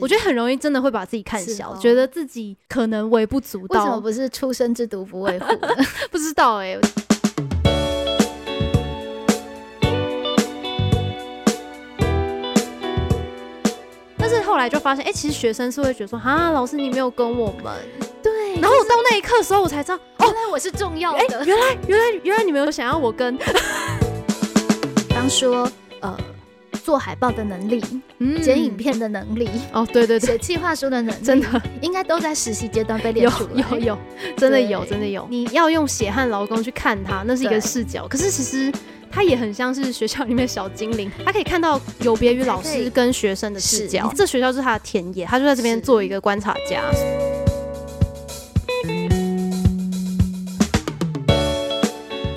我觉得很容易真的会把自己看小，觉得自己可能微不足道。为什么不是出生之犊不畏虎？不知道哎。但是后来就发现，哎，其实学生是会觉得说，啊，老师你没有跟我们。对。然后到那一刻的时候，我才知道，哦原来我是重要的。原来，原来，原来你们有想要我跟。刚说，呃。做海报的能力，剪影片的能力，哦，对对对，写企划书的能力，真的应该都在实习阶段被练出来。有有有，真的有真的有。你要用血汗劳工去看他，那是一个视角。可是其实他也很像是学校里面小精灵，他可以看到有别于老师跟学生的视角。这学校是他的田野，他就在这边做一个观察家。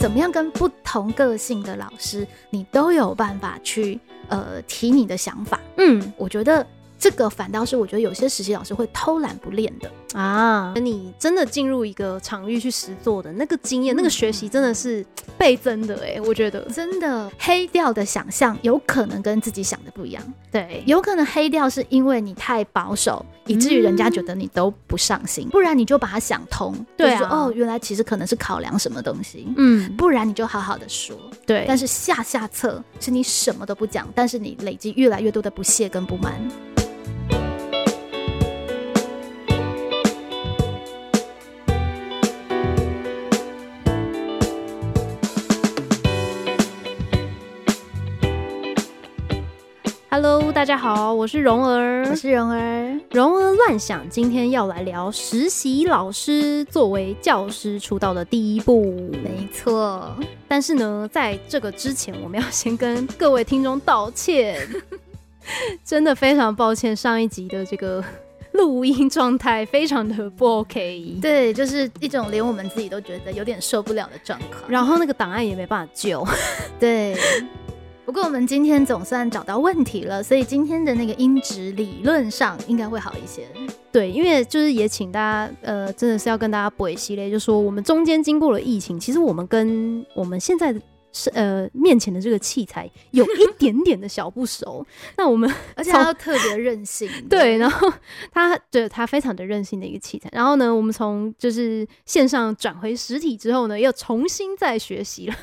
怎么样跟不同个性的老师，你都有办法去呃提你的想法？嗯，我觉得。这个反倒是我觉得有些实习老师会偷懒不练的啊！你真的进入一个场域去实做的那个经验、那个学习，真的是倍增的哎！我觉得真的黑掉的想象有可能跟自己想的不一样。对，有可能黑掉是因为你太保守，以至于人家觉得你都不上心。不然你就把它想通，对啊，哦，原来其实可能是考量什么东西。嗯，不然你就好好的说。对，但是下下策是你什么都不讲，但是你累积越来越多的不屑跟不满。Hello，大家好，我是蓉儿，我是蓉儿，蓉儿乱想，今天要来聊实习老师作为教师出道的第一步，没错。但是呢，在这个之前，我们要先跟各位听众道歉，真的非常抱歉，上一集的这个录音状态非常的不 OK，对，就是一种连我们自己都觉得有点受不了的状况，然后那个档案也没办法救，对。不过我们今天总算找到问题了，所以今天的那个音质理论上应该会好一些。对，因为就是也请大家，呃，真的是要跟大家补一系列，就说我们中间经过了疫情，其实我们跟我们现在是呃面前的这个器材有一点点的小不熟。那我们而且它特别任性，对，然后它对它非常的任性的一个器材。然后呢，我们从就是线上转回实体之后呢，又重新再学习了。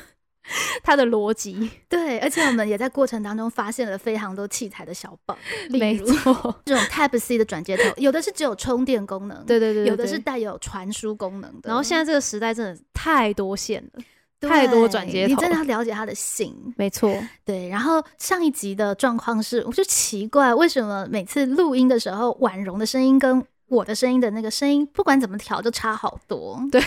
它的逻辑对，而且我们也在过程当中发现了非常多器材的小 bug，没错，这种 Type C 的转接头，有的是只有充电功能，对对对，有的是带有传输功能的。然后现在这个时代真的太多线了，太多转接头，你真的要了解它的性。没错，对。然后上一集的状况是，我就奇怪为什么每次录音的时候，婉容的声音跟我的声音的那个声音，不管怎么调就差好多。对。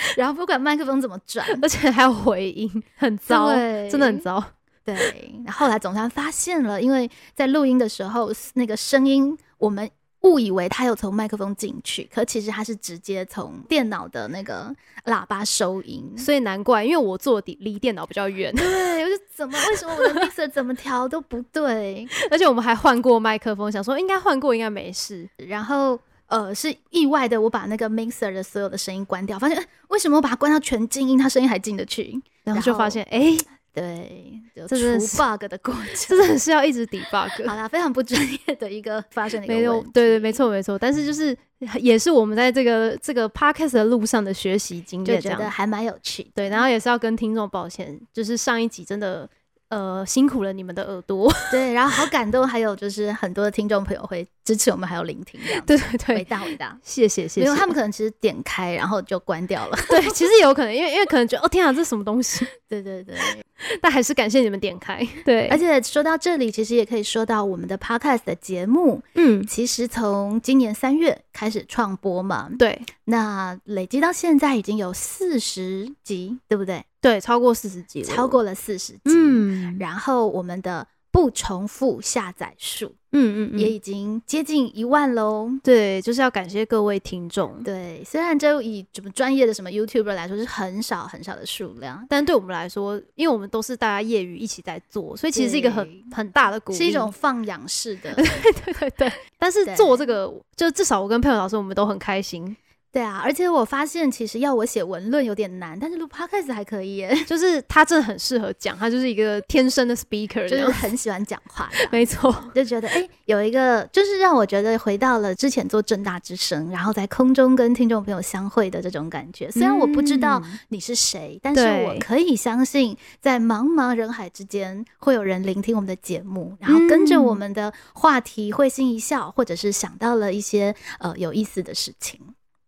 然后不管麦克风怎么转，而且还有回音，很糟，真的很糟。对，然后来总算发现了，因为在录音的时候，那个声音我们误以为它有从麦克风进去，可其实它是直接从电脑的那个喇叭收音，所以难怪，因为我坐离离电脑比较远。对，我就怎么为什么我的 mixer 怎么调都不对，而且我们还换过麦克风，想说应该换过应该没事，然后。呃，是意外的，我把那个 mixer 的所有的声音关掉，发现为什么我把它关到全静音，它声音还进得去，然后就发现，哎，对，这是 bug 的过 程，真的是要一直抵 bug。好啦，非常不专业的一个发生的一个对对，没错没错，但是就是也是我们在这个这个 podcast 的路上的学习经验，觉得还蛮有趣。对，然后也是要跟听众抱歉，就是上一集真的。呃，辛苦了你们的耳朵。对，然后好感动，还有就是很多的听众朋友会支持我们，还有聆听。对对对，伟大伟大，谢谢谢谢。因为他们可能其实点开，然后就关掉了。对，其实有可能，因为因为可能觉得哦天啊，这是什么东西？对 对对。但还是感谢你们点开。对，而且说到这里，其实也可以说到我们的 podcast 的节目。嗯，其实从今年三月开始创播嘛。对，那累积到现在已经有四十集，对不对？对，超过四十集，超过了四十集。嗯，然后我们的不重复下载数，嗯嗯，也已经接近一万喽。对，就是要感谢各位听众。对，虽然就以什么专业的什么 YouTuber 来说是很少很少的数量，但对我们来说，因为我们都是大家业余一起在做，所以其实是一个很很大的鼓励，是一种放养式的。对对对。但是做这个，就至少我跟佩友老师，我们都很开心。对啊，而且我发现其实要我写文论有点难，但是录 podcast 还可以耶，就是他真的很适合讲，他就是一个天生的 speaker，就是 很喜欢讲话。没错，就觉得哎，有一个就是让我觉得回到了之前做正大之声，然后在空中跟听众朋友相会的这种感觉。虽然我不知道你是谁，但是我可以相信，在茫茫人海之间会有人聆听我们的节目，然后跟着我们的话题会心一笑，或者是想到了一些呃有意思的事情。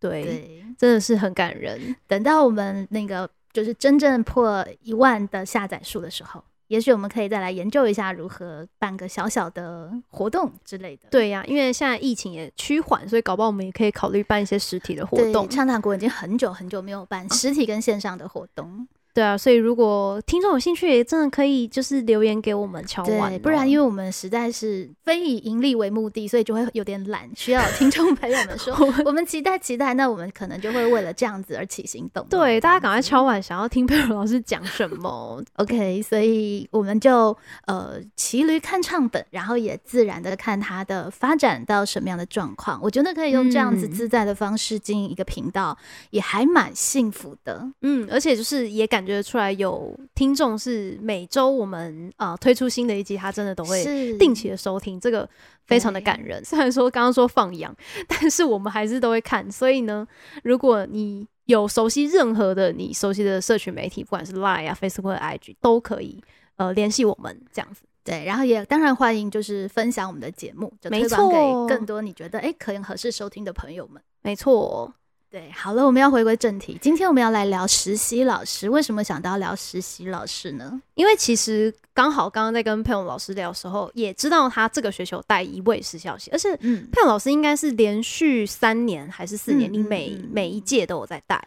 对，真的是很感人。等到我们那个就是真正破一万的下载数的时候，也许我们可以再来研究一下如何办个小小的活动之类的。对呀，因为现在疫情也趋缓，所以搞不好我们也可以考虑办一些实体的活动。畅谈国已经很久很久没有办 实体跟线上的活动。对啊，所以如果听众有兴趣，也真的可以就是留言给我们敲完，不然因为我们实在是非以盈利为目的，所以就会有点懒，需要听众朋友们说 我们期待期待，那我们可能就会为了这样子而起行动。对，大家赶快敲完，想要听 佩如老师讲什么？OK，所以我们就呃骑驴看唱本，然后也自然的看它的发展到什么样的状况。我觉得可以用这样子自在的方式经营一个频道，也还蛮幸福的。嗯，而且就是也感。感觉出来有听众是每周我们啊推出新的一集，他真的都会定期的收听，这个非常的感人。虽然说刚刚说放羊，但是我们还是都会看。所以呢，如果你有熟悉任何的你熟悉的社群媒体，不管是 Line 啊、Facebook、IG，都可以呃联系我们这样子。对，然后也当然欢迎就是分享我们的节目，就推广给更多你觉得哎可以合适收听的朋友们。没错。对，好了，我们要回归正题。今天我们要来聊实习老师。为什么想到聊实习老师呢？因为其实刚好刚刚在跟佩勇老师聊的时候，也知道他这个学期有带一位实习老师，而且佩勇老师应该是连续三年还是四年，你每每一届都有在带。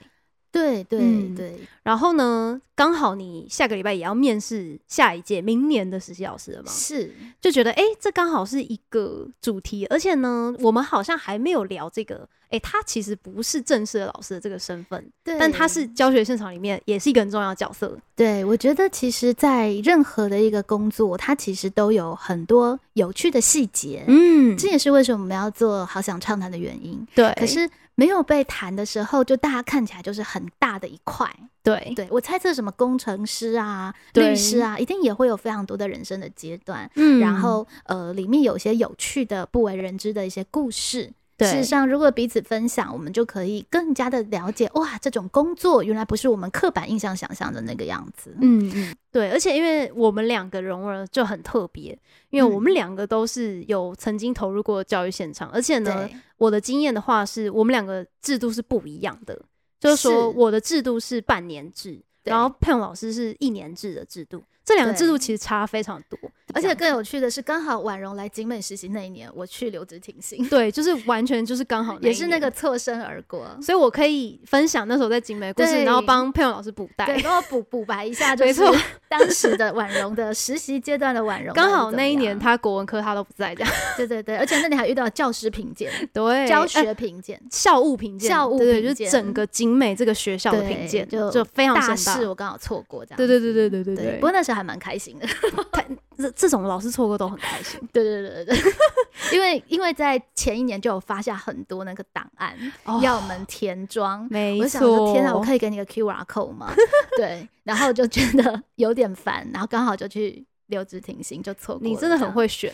对对对，然后呢，刚好你下个礼拜也要面试下一届明年的实习老师了嘛？是，就觉得哎，这刚好是一个主题，而且呢，我们好像还没有聊这个，哎，他其实不是正式的老师的这个身份，但他是教学现场里面也是一个很重要的角色。对，我觉得其实，在任何的一个工作，它其实都有很多有趣的细节，嗯，这也是为什么我们要做好想畅谈的原因。对，可是。没有被谈的时候，就大家看起来就是很大的一块。对，对我猜测什么工程师啊、律师啊，一定也会有非常多的人生的阶段。嗯，然后呃，里面有些有趣的、不为人知的一些故事。事实上，如果彼此分享，我们就可以更加的了解哇，这种工作原来不是我们刻板印象想象的那个样子。嗯。嗯，对，而且因为我们两个融了就很特别，因为我们两个都是有曾经投入过教育现场，而且呢，我的经验的话是我们两个制度是不一样的，就是。说我的制度是半年制，然后佩勇老师是一年制的制度。这两个制度其实差非常多，而且更有趣的是，刚好婉容来景美实习那一年，我去留职停薪。对，就是完全就是刚好，也是那个侧身而过。所以我可以分享那时候在景美故事，然后帮佩蓉老师补带，对，帮我补补白一下，就是 当时的婉容的实习阶段的婉容。刚好那一年他国文科他都不在，这样。对对对，而且那里还遇到教师评鉴，对，教学评鉴、校务评鉴、校务对对，就整个景美这个学校的评鉴，就就非常大事，我刚好错过这样。对对对对对对对。不过那时候还蛮开心的。他这这种老师错过都很开心，对对对对，因为因为在前一年就有发下很多那个档案要我们填装，没错，天啊，我可以给你个 Q R code 吗？对，然后就觉得有点烦，然后刚好就去留职停薪，就错过。你真的很会选，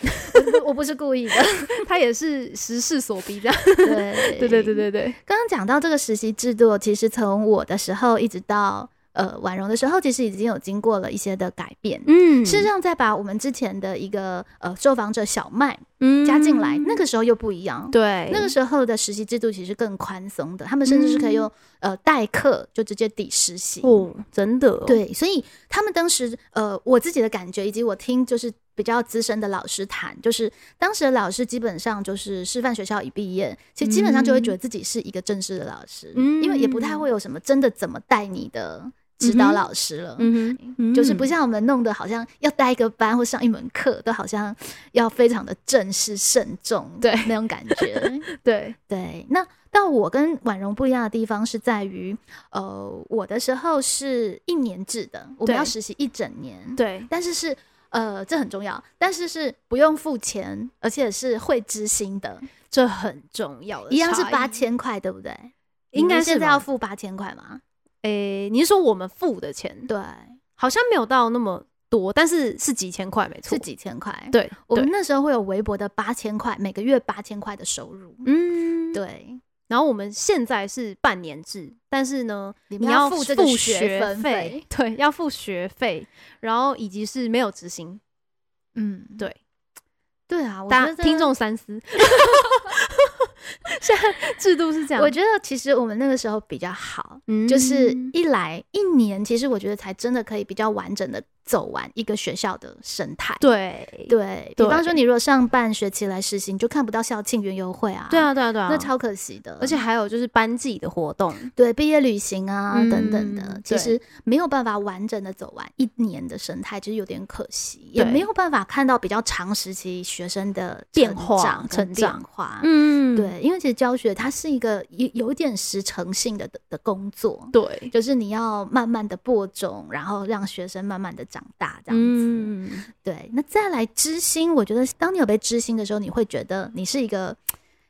我不是故意的，他也是时势所逼这样。对对对对对对，刚刚讲到这个实习制度，其实从我的时候一直到。呃，婉容的时候其实已经有经过了一些的改变，嗯，事实上再把我们之前的一个呃受访者小麦加进来，那个时候又不一样，对，那个时候的实习制度其实更宽松的，他们甚至是可以用呃代课就直接抵实习，哦，真的，对，所以他们当时呃我自己的感觉以及我听就是比较资深的老师谈，就是当时的老师基本上就是师范学校一毕业，其实基本上就会觉得自己是一个正式的老师，嗯，因为也不太会有什么真的怎么带你的。指导老师了，嗯哼，就是不像我们弄的好像要带一个班或上一门课，都好像要非常的正式慎重，对。那种感觉，对。对。那但我跟婉容不一样的地方是在于，呃，我的时候是一年制的，我们要实习一整年，对，但是是呃，这很重要，但是是不用付钱，而且是会知心的，这很重要，一样是八千块，对不对？应该是现在要付八千块吗？诶、你是说我们付的钱？对，好像没有到那么多，但是是几千块，没错。是几千块。，对，我们那时候会有微博的八千块，每个月八千块的收入。嗯，。对，然后我们现在是半年制，但是呢，你要付这个学费费，对，要付学费，然后以及是没有执行，嗯，对，对啊，我觉得大家听众三思。现在制度是这样，我觉得其实我们那个时候比较好，嗯就是一来一年，其实我觉得才真的可以比较完整的走完一个学校的生态。对对比方说，你如果上半学期来实习，你就看不到校庆园游会啊，对，啊，对啊，对啊，那超可惜的。而且还有就是班级的活动，对毕业旅行啊、嗯等等的，其实没有办法完整的走完一年的生态，其实有点可惜，也没有办法看到比较长时期学生的变化成长化。嗯，对，因为其实教学它是一个有有点时程性的的的工作，对，就是你要慢慢的播种，然后让学生慢慢的长大，这样子。嗯，对，那再来知心，我觉得当你有被知心的时候，你会觉得你是一个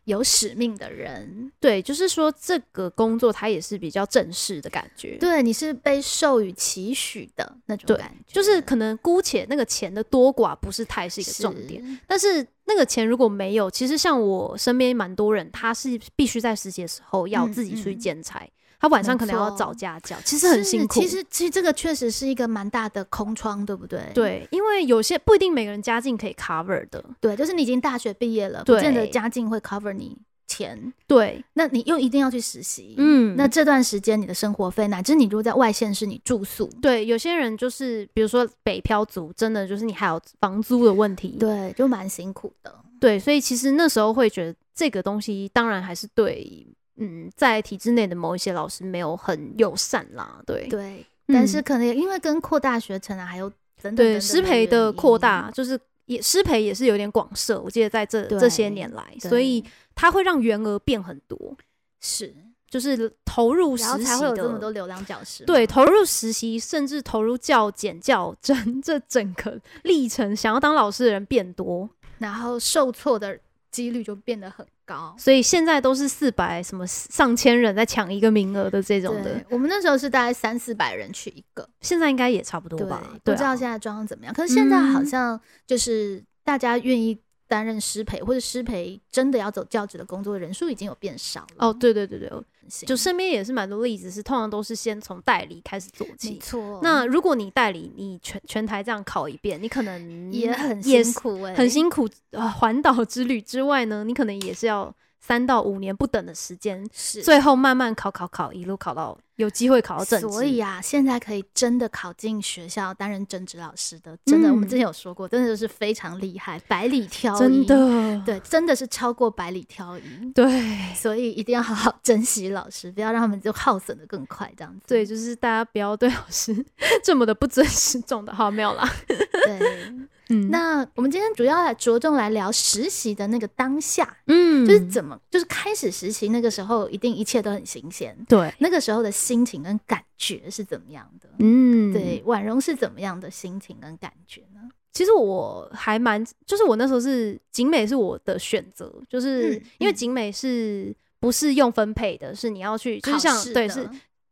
有使命的人，对，就是说这个工作它也是比较正式的感觉，对，你是被授予期许的那种感觉，就是可能姑且那个钱的多寡不是太是一个重点，。但是那个钱如果没有，其实像我身边蛮多人，他是必须在实习的时候要嗯自己出去嗯兼差，他晚上可能要找家教，其实很辛苦。其实，其实这个确实是一个蛮大的空窗，对不对？对，因为有些不一定每个人家境可以 cover 的，对，就是你已经大学毕业了，不见得家境会 cover 你钱，对，那你又一定要去实习。嗯，那这段时间你的生活费，乃至你如果在外县市，你住宿，对有些人就是比如说北漂族，真的就是你还有房租的问题，对，就蛮辛苦的。对，所以其实那时候会觉得这个东西当然还是对，嗯，在体制内的某一些老师没有很友善啦，对。对，嗯但是可能也因为跟扩大学程啊，还有等等对，等师培的扩大，就是也师培也是有点广设，我记得在这这些年来，所以它会让员额变很多，是，就是投入实习才会有这么的多流浪教师。对，投入实习，甚至投入教检、教整这整个历程，想要当老师的人变多，然后受挫的几率就变得很高。所以现在都是四百什么上千人在抢一个名额的这种的对，，我们那时候是大概三四百人去一个，现在应该也差不多吧？不知道现在状况怎么样。可是现在好嗯像就是大家愿意担任师培，或者师培真的要走教职的工作人数已经有变少了。哦，对对对对，行，就身边也是蛮多例子，是通常都是先从代理开始做没起。错。那如果你代理，你全全台这样考一遍，你可能也很辛苦欸、很辛苦啊。环岛之旅之外呢，你可能也是要三到五年不等的时间，是。最后慢慢考考考，一路考到有机会考到正职。所以啊，现在可以真的考进学校担任正职老师的，真的，嗯我们之前有说过，真的就是非常厉害，百里挑一，真，的，对，真的是超过百里挑一。对所以一定要好好珍惜老师，不要让他们就耗损的更快，这样子。对，就是大家不要对老师 这么的不尊师重的。好，没有啦。对。嗯，那我们今天主要来着重来聊实习的那个当下，嗯就是怎么，就是开始实习那个时候，一定一切都很新鲜。对，那个时候的心情跟感觉是怎么样的？嗯，对，婉容是怎么样的心情跟感觉呢？其实我还蛮，就是我那时候是景美是我的选择，就是嗯因为嗯景美是不是用分配的，是你要去，就是像对是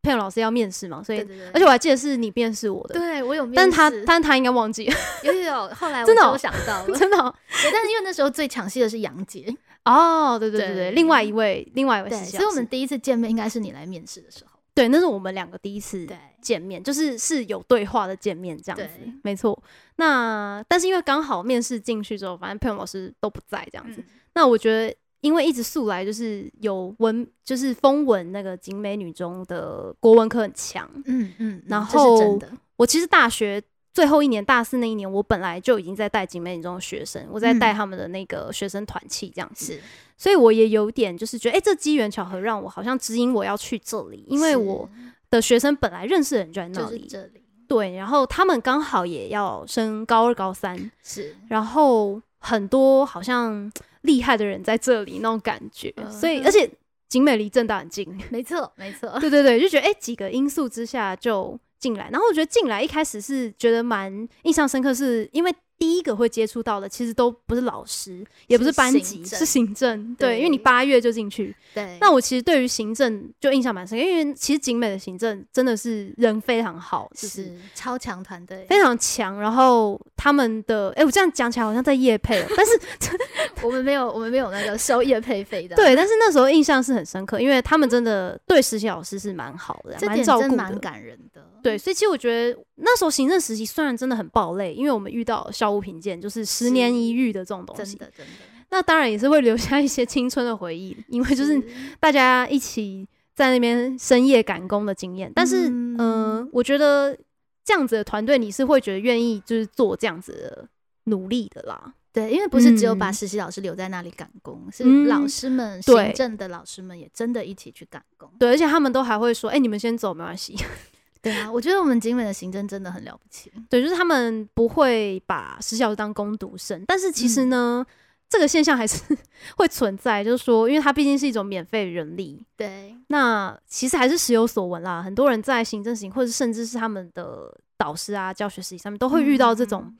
佩蓉老师要面试嘛，所以而且我还记得是你面试我的，对我有面试，但是他但是他应该忘记。了，有有有，后来我 真的哦就想到了，真的但是因为那时候最抢戏的是杨杰，哦，对对对对对，另外一位另外一位对，所以我们第一次见面应该是你来面试的时候，对，那是我们两个第一次对。见面，就是是有对话的见面这样子对，没错。那但是因为刚好面试进去之后，反正佩蓉老师都不在这样子，嗯。那我觉得，因为一直素来就是有文，就是风文那个景美女中的国文科很强。嗯嗯，然后的，我其实大学最后一年，大四那一年，我本来就已经在带景美女中的学生，我在带嗯。他们的那个学生团契这样子，是。所以我也有点就是觉得，哎、这机缘巧合让我好像指引我要去这里，因为我的学生本来认识的人就在那就是里，这里。对，然后他们刚好也要升高二、高三，是。然后很多好像厉害的人在这里那种感觉，嗯所以而且景美离正大很近，没错 没错，对对对，就觉得哎、诶几个因素之下就进来，然后我觉得进来一开始是觉得蛮印象深刻，是因为第一个会接触到的，其实都不是老师，也不是班级，是行政。对，因为你八月就进去。对。那我其实对于行政就印象蛮深，因为其实景美的行政真的是人非常好，就是超强团队，非常强。然后他们的，哎，我这样讲起来好像在夜配，但是 我们没有，我们没有那个收夜配费的。对，但是那时候印象是很深刻，因为他们真的对实习老师是蛮好的，蛮照顾的，蛮感人的。对，所以其实我觉得那时候行政实习虽然真的很爆累，因为我们遇到校务评鉴，就是十年一遇的这种东西，真的真的。那当然也是会留下一些青春的回忆，因为就是大家一起在那边深夜赶工的经验。但是，嗯，我觉得这样子的团队，你是会觉得愿意就是做这样子的努力的啦。对，因为不是只有把实习老师留在那里赶工，是老师们、行政的老师们也真的一起去赶工。对，而且他们都还会说：“哎，你们先走，没关系。” 对啊，我觉得我们景美的行政真的很了不起。对，就是他们不会把实习老师当攻读生，但是其实呢，这个现象还是 会存在。就是说，因为它毕竟是一种免费人力，对，那其实还是时有所闻啦。很多人在行政型，或者甚至是他们的导师啊、教学实习上面，都会遇到这种。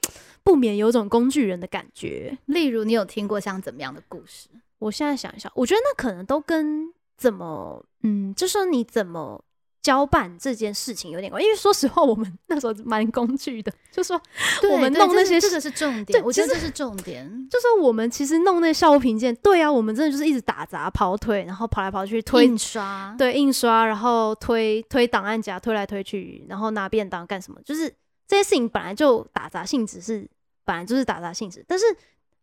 不免有种工具人的感觉。例如，你有听过像怎么样的故事？我现在想一下，我觉得那可能都跟怎么，嗯，就是你怎么交办这件事情有点关。因为说实话，我们那时候蛮工具的，就说我们弄那些，这个是重点。我觉得这是重点。就说我们其实弄那校务评鉴，对啊，我们真的就是一直打杂跑腿，然后跑来跑去推印刷，对，印刷，然后推推档案夹，推来推去，然后拿便当干什么？就是这些事情本来就打杂性质是。本来就是打杂性质，但是，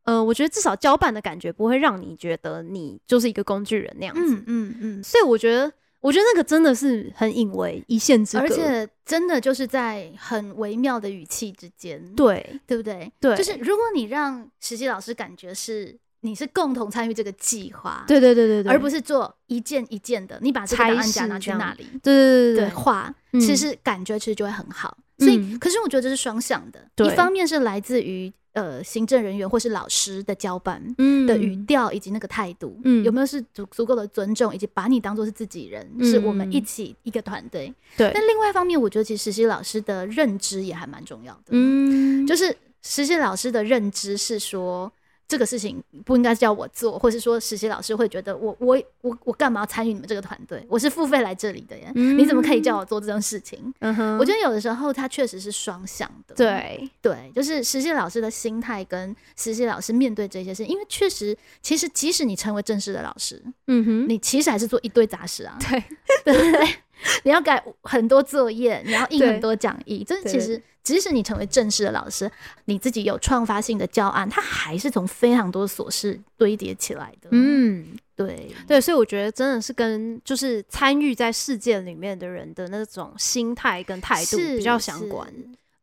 呃，我觉得至少交办的感觉不会让你觉得你就是一个工具人那样子。嗯嗯嗯。所以我觉得，我觉得那个真的是很隐微一线之隔，而且真的就是在很微妙的语气之间。对，对不对？对，就是如果你让实习老师感觉是你是共同参与这个计划，对对对对对，而不是做一件一件的，你把这个案夹拿去那里，对对对对，画，其实感觉其实就会很好。所以，可是我觉得这是双向的。一方面是来自于呃行政人员或是老师的交班的语调以及那个态度，有没有是足足够的尊重，以及把你当做是自己人，是我们一起一个团队。对。但另外一方面，我觉得其实实习老师的认知也还蛮重要的。嗯，就是实习老师的认知是说。这个事情不应该叫我做，或是说实习老师会觉得我我我我干嘛要参与你们这个团队？我是付费来这里的耶，你怎么可以叫我做这种事情？嗯哼，我觉得有的时候他确实是双向的。对对，就是实习老师的心态跟实习老师面对这些事，因为确实，其实即使你成为正式的老师，嗯哼，你其实还是做一堆杂事啊。对对 对，你要改很多作业，你要印很多讲义，这其实。即使你成为正式的老师，你自己有创发性的教案，它还是从非常多琐事堆叠起来的。嗯，对对，所以我觉得真的是跟就是参与在事件里面的人的那种心态跟态度比较相关。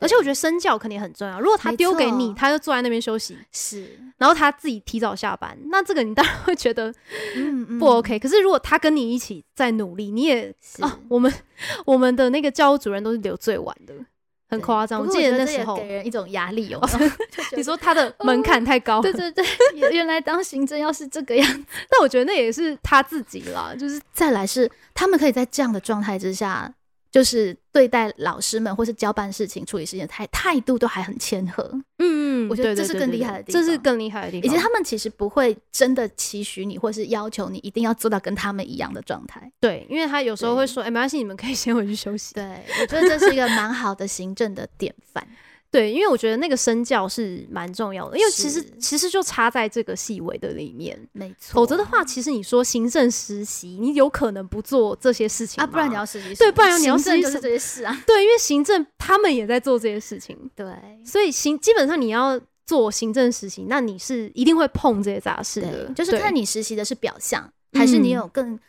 而且我觉得身教肯定很重要。如果他丢给你，他就坐在那边休息，是，然后他自己提早下班，那这个你当然会觉得不 OK。可是如果他跟你一起在努力，你也啊，我们我们的那个教务主任都是留最晚的。很夸张，我记得那时候给人一种压力哦。你说他的门槛太高，对对对，原来当行政要是这个样子，那我觉得那也是他自己啦。就是再来是他们可以在这样的状态之下。就是对待老师们，或是交办事情、处理事情态态度都还很谦和。嗯，我觉得这是更厉害的地方。这是更厉害的地方。以及他们其实不会真的期许你，或是要求你一定要做到跟他们一样的状态。对，因为他有时候会说：“哎，没关系，你们可以先回去休息。”对，我觉得这是一个蛮好的行政的典范。对，因为我觉得那个身教是蛮重要的，因为其实其实就差在这个细微的里面，没错。否则的话，其实你说行政实习，你有可能不做这些事情啊，不然你要实习，对，不然你要实习就是这些事啊，对，因为行政他们也在做这些事情，对，所以行基本上你要做行政实习，那你是一定会碰这些杂事的，就是看你实习的是表象，还是你有更。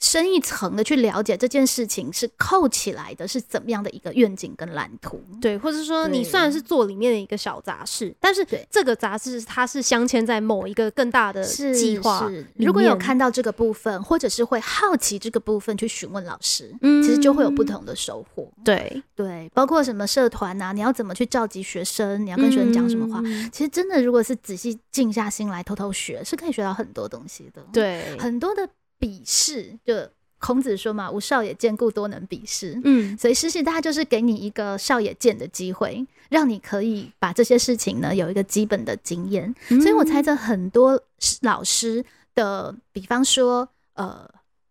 深一层的去了解这件事情是扣起来的，是怎么样的一个愿景跟蓝图？对，或者说你虽然是做里面的一个小杂事，但是这个杂志它是镶嵌在某一个更大的计划。如果有看到这个部分，或者是会好奇这个部分去询问老师，嗯，其实就会有不同的收获。对对，包括什么社团啊，你要怎么去召集学生，你要跟学生讲什么话？其实真的，如果是仔细静下心来偷偷学，是可以学到很多东西的。对，很多的。笔试就孔子说嘛，吾少也见，故多能鄙视。嗯，所以实习大概就是给你一个少也见的机会，让你可以把这些事情呢有一个基本的经验。嗯所以我猜测很多老师的，比方说呃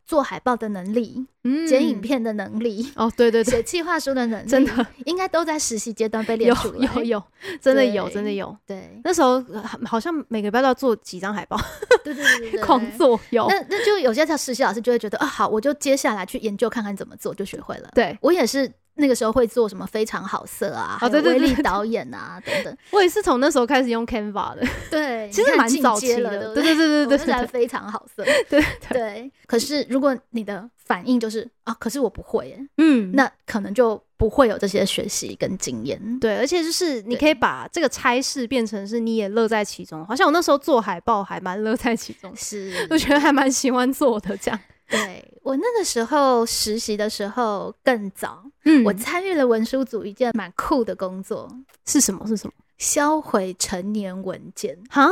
做海报的能力、嗯剪影片的能力、哦，对对对，写企划书的能力，真的应该都在实习阶段被练有出来。有有，真的有真的有。对那时候呃好像每个礼拜都要做几张海报，对对对对对，狂做有。那那就有些实习老师就会觉得啊，好，我就接下来去研究看看怎么做，就学会了。对我也是那个时候会做什么非常好色啊，还有哦对对对对威力导演啊等等。我也是从那时候开始用 Canva 的，对，其实蛮早期了，的。对不对对对我对对对那才非常好色。对对，对，可是如果你的反应就是啊，可是我不会耶，嗯，那可能就不会有这些学习跟经验。对，而且就是你可以把这个差事变成是你也乐在其中，好像我那时候做海报还蛮乐在其中，是，我觉得还蛮喜欢做的这样。对我那个时候实习的时候更早，嗯我参与了文书组一件蛮酷的工作，是什么是什么？销毁成年文件。哈，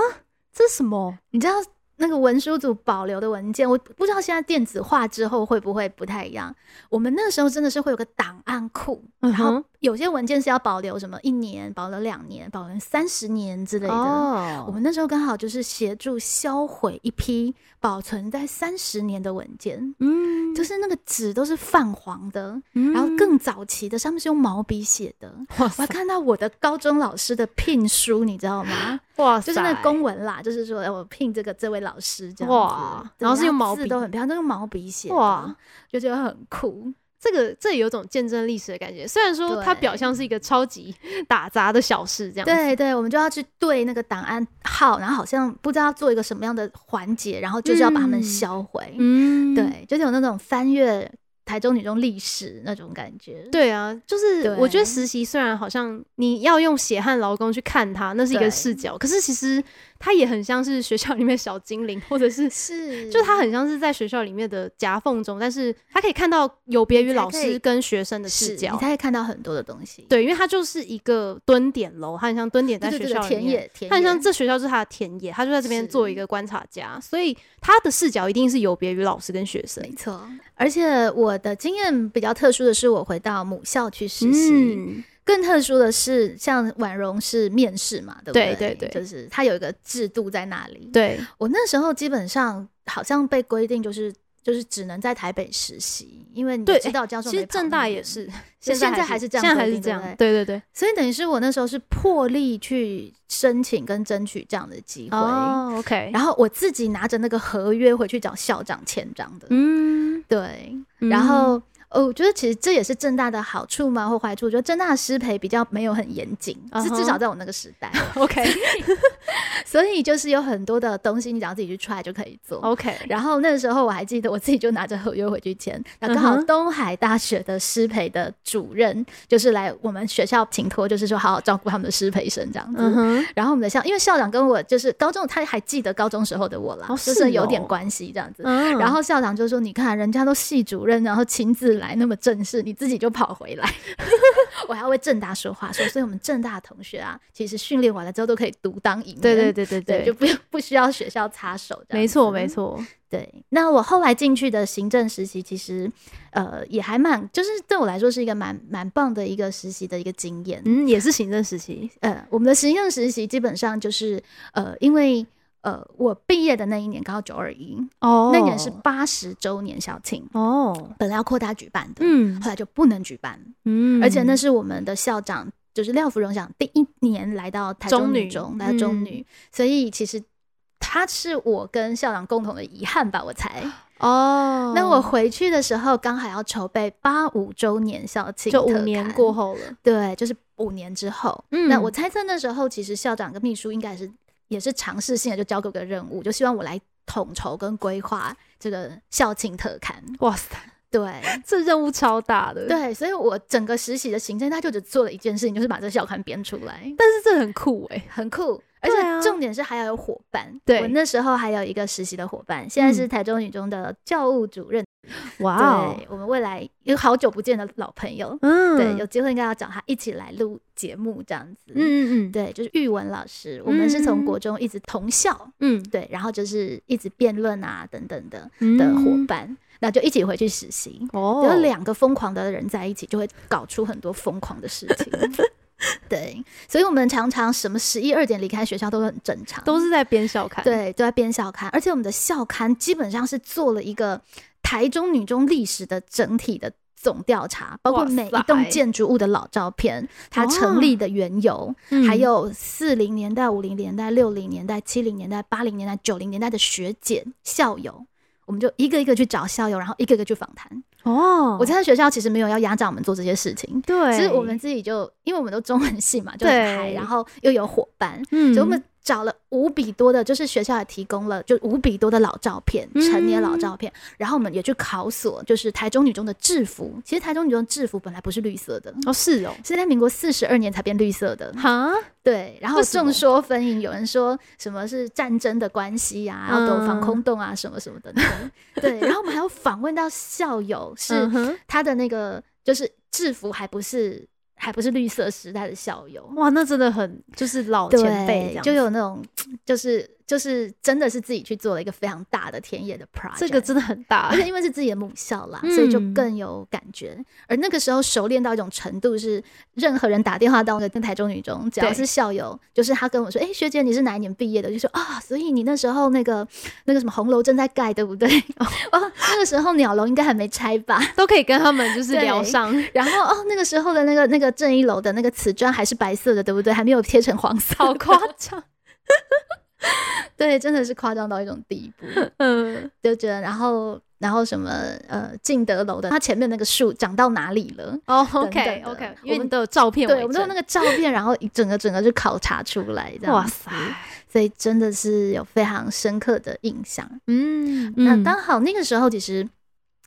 这是什么？你知道那个文书组保留的文件，我不知道现在电子化之后会不会不太一样。我们那个时候真的是会有个档案库，嗯然后有些文件是要保留什么一年、保留两年、保留三十年之类的。我哦，们那时候刚好就是协助销毁一批保存在三十年的文件，嗯，就是那个纸都是泛黄的，嗯然后更早期的上面是用毛笔写的。我还看到我的高中老师的聘书，你知道吗？哇就是那公文啦，就是说，哎，我聘这个这位老师这样子，哇。然后是用毛笔。都很漂亮，都用毛笔写，哇。就觉得很酷。这个这有种见证历史的感觉，虽然说它表象是一个超级打杂的小事，这样对对，我们就要去对那个档案号，然后好像不知道做一个什么样的环节，然后就是要把它们嗯。销毁。嗯，对，就是有那种翻阅台中女中历史那种感觉。对啊，就是我觉得对实习虽然好像你要用血汗劳工去看它，那是一个对视角，可是其实它也很像是学校里面小精灵，或者是是，就它很像是在学校里面的夹缝中，但是它可以看到有别于老师跟学生的是视角你。才可以看到很多的东西。对，因为它就是一个蹲点楼，它很像蹲点在学校里面。田野田它很像野这学校就是他的田野，他就在这边做一个观察家，所以他的视角一定是有别于老师跟学生没。错，而且我的经验比较特殊的是，我回到母校去实习。嗯，更特殊的是，像婉容是面试嘛，对不对对对对就是它有一个制度在那里。对，我那时候基本上好像被规定就是就是只能在台北实习，因为你对知道教授其实正大也是，现在在还是这样现在还是这样对，对对对。所以等于是我那时候是破例去申请跟争取这样的机会，哦，OK，然后我自己拿着那个合约回去找校长签章的，嗯，对，嗯然后。哦，我觉得其实这也是正大的好处嘛，或坏处。我觉得正大的师培比较没有很严谨是至少在我那个时代，OK 所以就是有很多的东西，你只要自己去 try 就可以做。OK，然后那个时候我还记得，我自己就拿着合约回去签。那刚好东海大学的师培的主任就是来我们学校请托，就是说好好照顾他们的师培生这样子。然后我们的校，因为校长跟我就是高中，他还记得高中时候的我啦，哦就是是有哦点关系这样子。嗯然后校长就说：“你看，人家都系主任，然后亲自来那么正式，你自己就跑回来。我还要为正大说话，说，所以我们正大的同学啊，其实训练完了之后都可以独当一面。对对对对对，对，就不不需要学校插手。没错没错，对，那我后来进去的行政实习，其实呃也还蛮，就是对我来说是一个蛮蛮棒的一个实习的一个经验。嗯，也是行政实习，呃，我们的行政实习基本上就是呃，因为呃我毕业的那一年刚好九二一，哦那年是八十周年校庆，哦，本来要扩大举办的，嗯后来就不能举办，嗯而且那是我们的校长。就是廖福荣长第一年来到台中中女女中，来到中嗯女，所以其实他是我跟校长共同的遗憾吧，我猜。哦，那我回去的时候，刚好要筹备八五周年校庆，就五年过，后了，对，就是五年之后。嗯那我猜测那时候其实校长跟秘书应该是也是尝试性的就交给我个任务，就希望我来统筹跟规划这个校庆特刊。哇塞，对 这任务超大的，，对，所以我整个实习的行政，他就只做了一件事情，就是把这个校刊编出来，但是这很酷哎，很酷。而且重点是还要有伙伴，对我那时候还有一个实习的伙伴，现在是嗯台中女中的教务主任 哇对，我们未来有好久不见的老朋友，嗯。对，有机会应该要找他一起来录节目这样子。嗯嗯嗯，对，就是玉文老师，我们是从国中一直同校，嗯。对，然后就是一直辩论啊等等的嗯的伙伴，那就一起回去实习。哦，有两个疯狂的人在一起，就会搞出很多疯狂的事情。对，所以我们常常什么十一二点离开学校都很正常，都是在编校刊，，对，都在编校刊，而且我们的校刊基本上是做了一个台中女中历史的整体的总调查，包括每一栋建筑物的老照片，它成立的缘由，嗯。还有四零年代、五零年代、六零年代、七零年代、八零年代、九零年代的学姐校友。我们就一个一个去找校友，然后一个一个去访谈。哦，我在学校其实没有要压榨我们做这些事情，对，其实我们自己就因为我们都中文系嘛，就很对。嗨，然后又有伙伴，嗯。所以我们找了无比多的，就是学校也提供了就无比多的老照片，嗯。成年老照片，然后我们也去考索，就是台中女中的制服。其实台中女中的制服本来不是绿色的，哦是哦，是在民国四十二年才变绿色的。哈，对，然后众说纷纭，有人说什么是战争的关系呀、要躲防空洞啊，什么什么的。对，然后我们还有访问到校友，是他的那个就是制服还不是还不是绿色时代的校友，哇，那真的很就是老前辈就有那种就是就是真的是自己去做了一个非常大的田野的 project，这个真的很大而，且因为是自己的母校啦，嗯所以就更有感觉。而那个时候熟练到一种程度，是任何人打电话到那个台中女中，只要是校友，就是他跟我说：“哎、学姐，你是哪一年毕业的？”就说啊，所以你那时候那个那个什么红楼正在盖，对不对？哦，那个时候鸟笼应该还没拆吧？都可以跟他们就是对聊上，然后哦，那个时候的那个那个正一楼的那个瓷砖还是白色的，对不对？还没有贴成黄色。好夸张，对，真的是夸张到一种地步。嗯，就觉得，然后然后什么呃，敬德楼的它前面那个树长到哪里了？哦等，OK 的 OK，我们都有照片我们都有那证个照片，然后一整个整个就考察出来，这样哇塞，所以真的是有非常深刻的印象。嗯，那嗯刚好那个时候，其实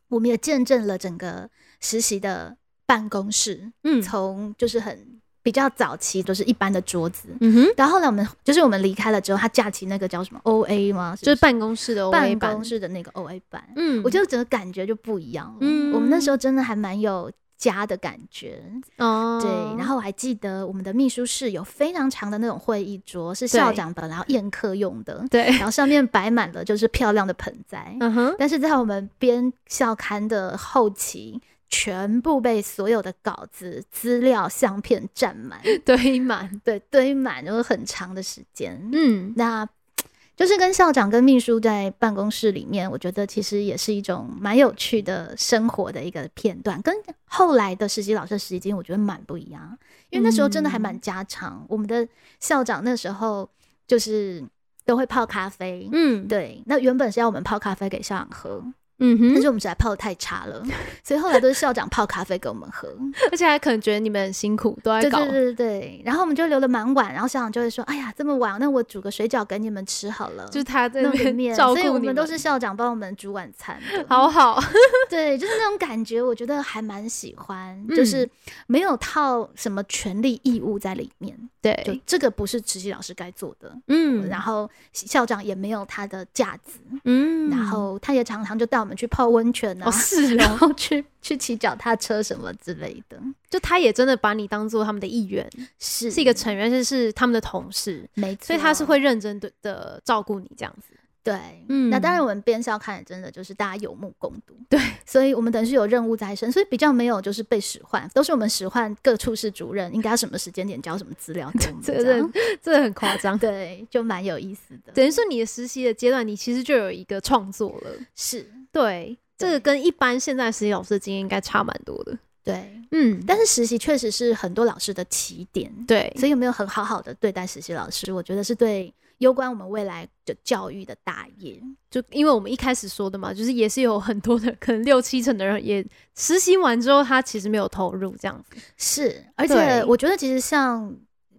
我们也见证了整个实习的办公室，嗯从就是很比较早期都是一般的桌子，嗯哼，然后后来我们就是我们离开了之后，他架起那个叫什么 O A 吗？就是不办公室的 OA 办公，室的那个 O A 版，嗯，我觉得整个感觉就不一样了。嗯。我们那时候真的还蛮有家的感觉，哦，对。然后我还记得我们的秘书室有非常长的那种会议桌，是校对长本来要宴客用的，对，然后上面摆满了就是漂亮的盆栽。嗯哼，但是在我们编校刊的后期，全部被所有的稿子、资料、相片占满，堆满，对，堆满，就是很长的时间。嗯，那 就是跟校长跟秘书在办公室里面，我觉得其实也是一种蛮有趣的生活的一个片段，跟后来的实习老师的实习经验，我觉得蛮不一样。因为那时候真的还蛮家常，我们的校长那时候就是都会泡咖啡，嗯，对，那原本是要我们泡咖啡给校长喝，嗯哼但是，我们实在泡的太差了，所以后来都是校长泡咖啡给我们喝。而且还可能觉得你们很辛苦，都在搞对对，对对对，然后我们就留的蛮晚，然后校长就会说：“哎呀，这么晚，那我煮个水饺给你们吃好了。”就是他在那边面，照顾你所以我们都是校长帮我们煮晚餐的。好好，对，就是那种感觉，我觉得还蛮喜欢，嗯就是没有套什么权利义务在里面，对就对，这个不是实习老师该做的。嗯，然后校长也没有他的架子，嗯，然后他也常常就带我们去泡温泉啊，哦是然哦，后去去骑脚踏车什么之类的，就他也真的把你当做他们的一员，是。是一个成员，是是他们的同事，没错，所以他是会认真的的照顾你这样子。对，嗯。那当然我们编校看的真的就是大家有目共睹，对，所以我们等于是有任务在身，所以比较没有就是被使唤，都是我们使唤各处室主任应该什么时间点交什么资料给我们，这这样这个很夸张。对，就蛮有意思的，等于说你的实习的阶段，你其实就有一个创作了。是，对，这个跟一般现在实习老师的经验应该差蛮多的。对，嗯，但是实习确实是很多老师的起点，对，所以有没有很好好的对待实习老师，我觉得是对攸关我们未来的教育的大业。就因为我们一开始说的嘛，就是也是有很多的，可能六七成的人也实习完之后，他其实没有投入这样子。是，而且我觉得其实像，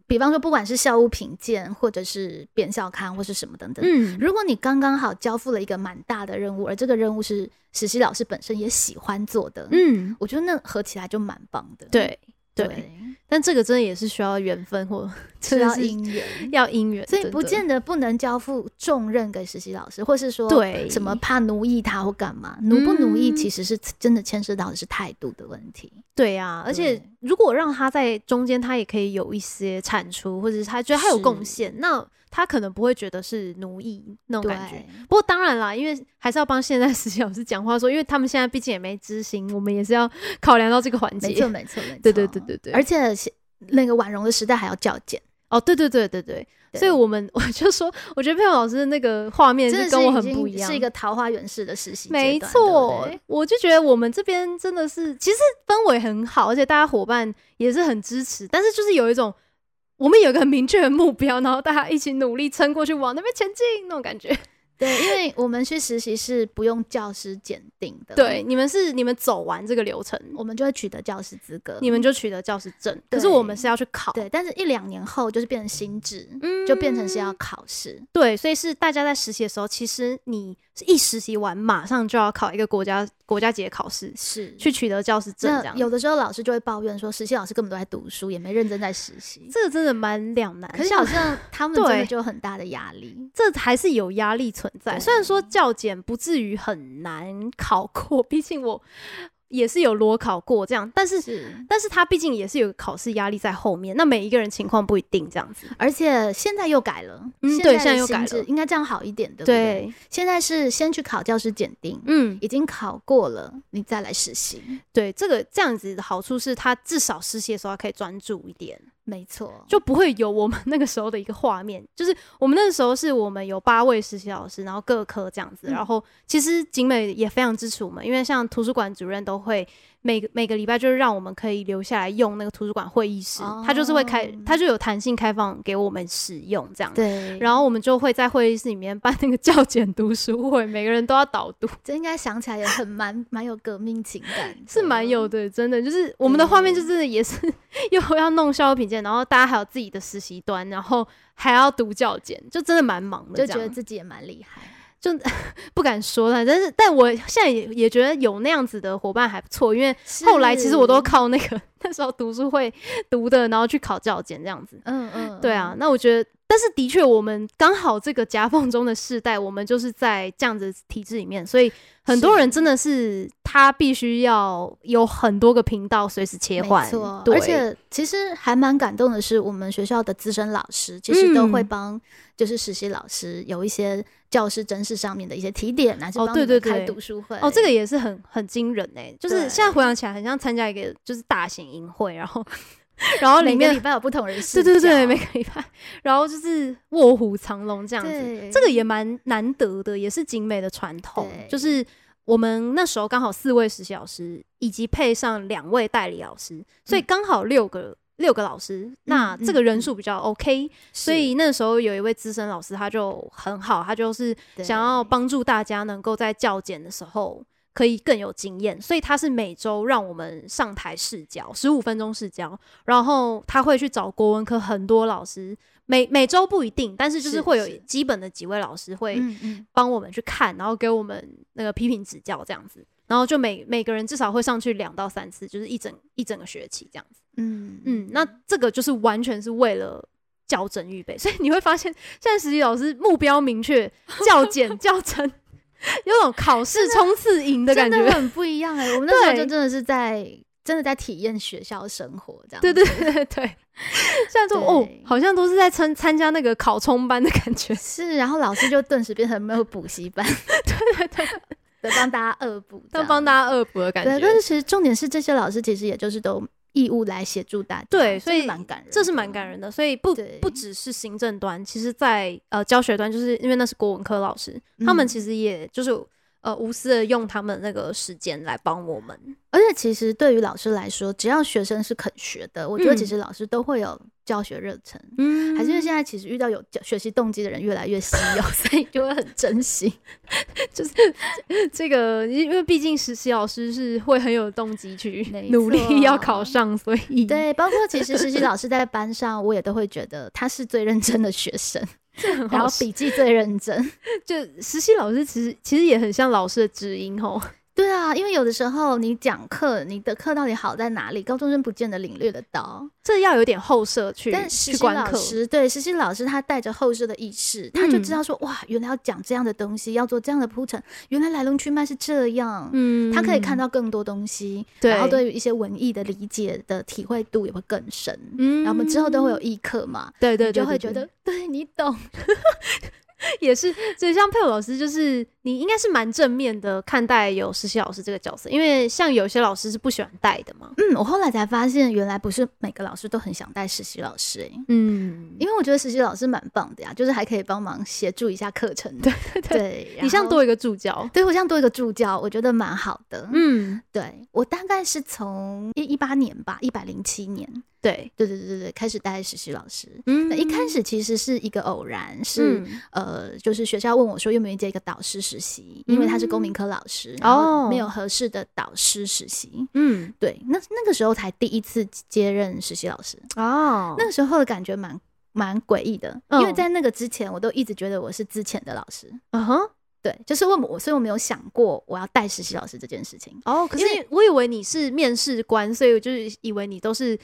比方说不管是校务评鉴，或者是编校刊，或是什么等等，嗯，如果你刚刚好交付了一个蛮大的任务，而这个任务是实习老师本身也喜欢做的，嗯，我觉得那合起来就蛮棒的。对对，但这个真的也是需要缘分或 需 要姻缘，要姻缘，所以不见得不能交付重任给实习老师，或是说对什么怕奴役他或干嘛，奴不奴役其实是真的牵涉到的是态度的问题。对呀，而且如果让他在中间，他也可以有一些产出，或者是他觉得他有贡献，那。他可能不会觉得是奴役那种感觉，不过当然啦，因为还是要帮现在实习老师讲话，说，因为他们现在毕竟也没执行，我们也是要考量到这个环节。没错，没错，没错。对对对对对。而且那个婉容的时代还要较简。哦，对对对对对。所以我们 我就说，我觉得佩蓉老师的那个画面是跟我很不一样，是一个桃花源式的实习。没错，我就觉得我们这边真的是，其实氛围很好，而且大家伙伴也是很支持，但是就是有一种。我们有个很明确的目标，然后大家一起努力撑过去，往那边前进那种感觉。对，因为我们去实习是不用教师检定的。对，你们是你们走完这个流程，我们就会取得教师资格，你们就取得教师证。可是我们是要去考，对，但是一两年后就是变成新制，嗯，就变成是要考试。对，所以是大家在实习的时候，其实你一实习完马上就要考一个国家。国家级考试是去取得教师证，这样有的时候老师就会抱怨说，实习老师根本都在读书，也没认真在实习，这个真的蛮两难。可是好像 他们真的就很大的压力，这还是有压力存在。虽然说教检不至于很难考过，毕竟我。也是有裸考过这样，但是但是他毕竟也是有考试压力在后面，那每一个人情况不一定这样子，而且现在又改了，嗯，对，现在又改了，应该这样好一点，对不对？现在是先去考教师检定，嗯，已经考过了，你再来实习，对，这个这样子的好处是他至少实习的时候可以专注一点。没错，就不会有我们 那个时候的一个画面，就是我们那个时候是我们有八位实习老师，然后各科这样子，然后其实景美也非常支持我们，因为像图书馆主任都会。每个每个礼拜就是让我们可以留下来用那个图书馆会议室，它就是会开，它就有弹性开放给我们使用这样。对，然后我们就会在会议室里面办那个教简读书会，每个人都要导读。这应该想起来也很蛮蛮有革命情感，是蛮有的，真的就是我们的画面就是也是 又要弄消品鉴，然后大家还有自己的实习端，然后还要读教简，就真的蛮忙的，就觉得自己也蛮厉害。就 不敢说了，但是但我现在也也觉得有那样子的伙伴还不错，因为后来其实我都靠那个 那时候读书会读的，然后去考教检这样子。嗯嗯，对啊，那我觉得，但是的确我们刚好这个夹缝中的世代，我们就是在这样子体制里面，所以很多人真的是他必须要有很多个频道随时切换。没错，而且其实还蛮感动的是，我们学校的资深老师其实都会帮，就是实习老师有一些。教师真试上面的一些提点，还是帮对开读书会哦，这个也是很很惊人哎，就是现在回想起来，很像参加一个就是大型营会，然后然后里面礼拜有不同人士，对对对，每个礼拜，然后就是卧虎藏龙这样子，这个也蛮难得的，也是景美的传统，就是我们那时候刚好四位实习老师，以及配上两位代理老师，所以刚好六个。六个老师，那这个人数比较 OK，所以那时候有一位资深老师，他就很好，他就是想要帮助大家能够在教检的时候可以更有经验，所以他是每周让我们上台试教，十五分钟试教，然后他会去找国文科很多老师，每每周不一定，但是就是会有基本的几位老师会帮我们去看，然后给我们那个批评指教这样子，然后就每每个人至少会上去两到三次，就是一整一整个学期这样子。嗯嗯，那这个就是完全是为了校正预备，所以你会发现现在实习老师目标明确，校检校正，有种考试冲刺营的感觉，很不一样哎。我们那时候就真的是在真的在体验学校生活，这样对对对对。现在 说哦，好像都是在参参加那个考冲班的感觉，是。然后老师就顿时变成没有补习班，对对对，在帮大家恶补，在帮大家恶补的感觉。但是其实重点是这些老师其实也就是都。义务来协助大家，对，所以蛮感人，这是蛮感人的。所以不不只是行政端，其实在呃教学端，就是因为那是国文科老师，他们其实也就是呃无私的用他们那个时间来帮我们。而且其实对于老师来说，只要学生是肯学的，我觉得其实老师都会有教学热忱。嗯，还是因为现在其实遇到有学习动机的人越来越稀有，所以就会很珍惜。就是 这个，因为毕竟实习老师是会很有动机去努力要考上，所以对，包括其实实习老师在班上，我也都会觉得他是最认真的学生，然后笔记最认真。就实习老师其实其实也很像老师的知音哦。对啊，因为有的时候你讲课，你的课到底好在哪里，高中生不见得领略得到。这要有点后设去但实习。老师对实习老师，他带着后设的意识，他就知道说，哇，原来要讲这样的东西，要做这样的铺陈，原来来龙去脉是这样。嗯他可以看到更多东西，对然后对于一些文艺的理解的体会度也会更深。嗯然后我们之后都会有艺课嘛，对对对，你就会对对觉得对你懂。也是，所以像佩友老师，就是你应该是蛮正面的看待有实习老师这个角色，因为像有些老师是不喜欢带的嘛。嗯，我后来才发现，原来不是每个老师都很想带实习老师、欸，嗯，因为我觉得实习老师蛮棒的呀，就是还可以帮忙协助一下课程。对对对，你像多一个助教。对我像多一个助教，我觉得蛮好的。嗯，对我大概是从一一八年吧，一百零七年，对，对对对对对，开始带实习老师。嗯那一开始其实是一个偶然，是、嗯。呃，就是学校问我说愿不愿意接一个导师实习，因为他是公民科老师，然哦后没有合适的导师实习。嗯。对，那那个时候才第一次接任实习老师，哦，那个时候的感觉蛮蛮诡异的，嗯因为在那个之前，我都一直觉得我是之前的老师。嗯哼，对，就是问我，所以我没有想过我要带实习老师这件事情。哦，可是我以为你是面试官，所以我就是以为你都是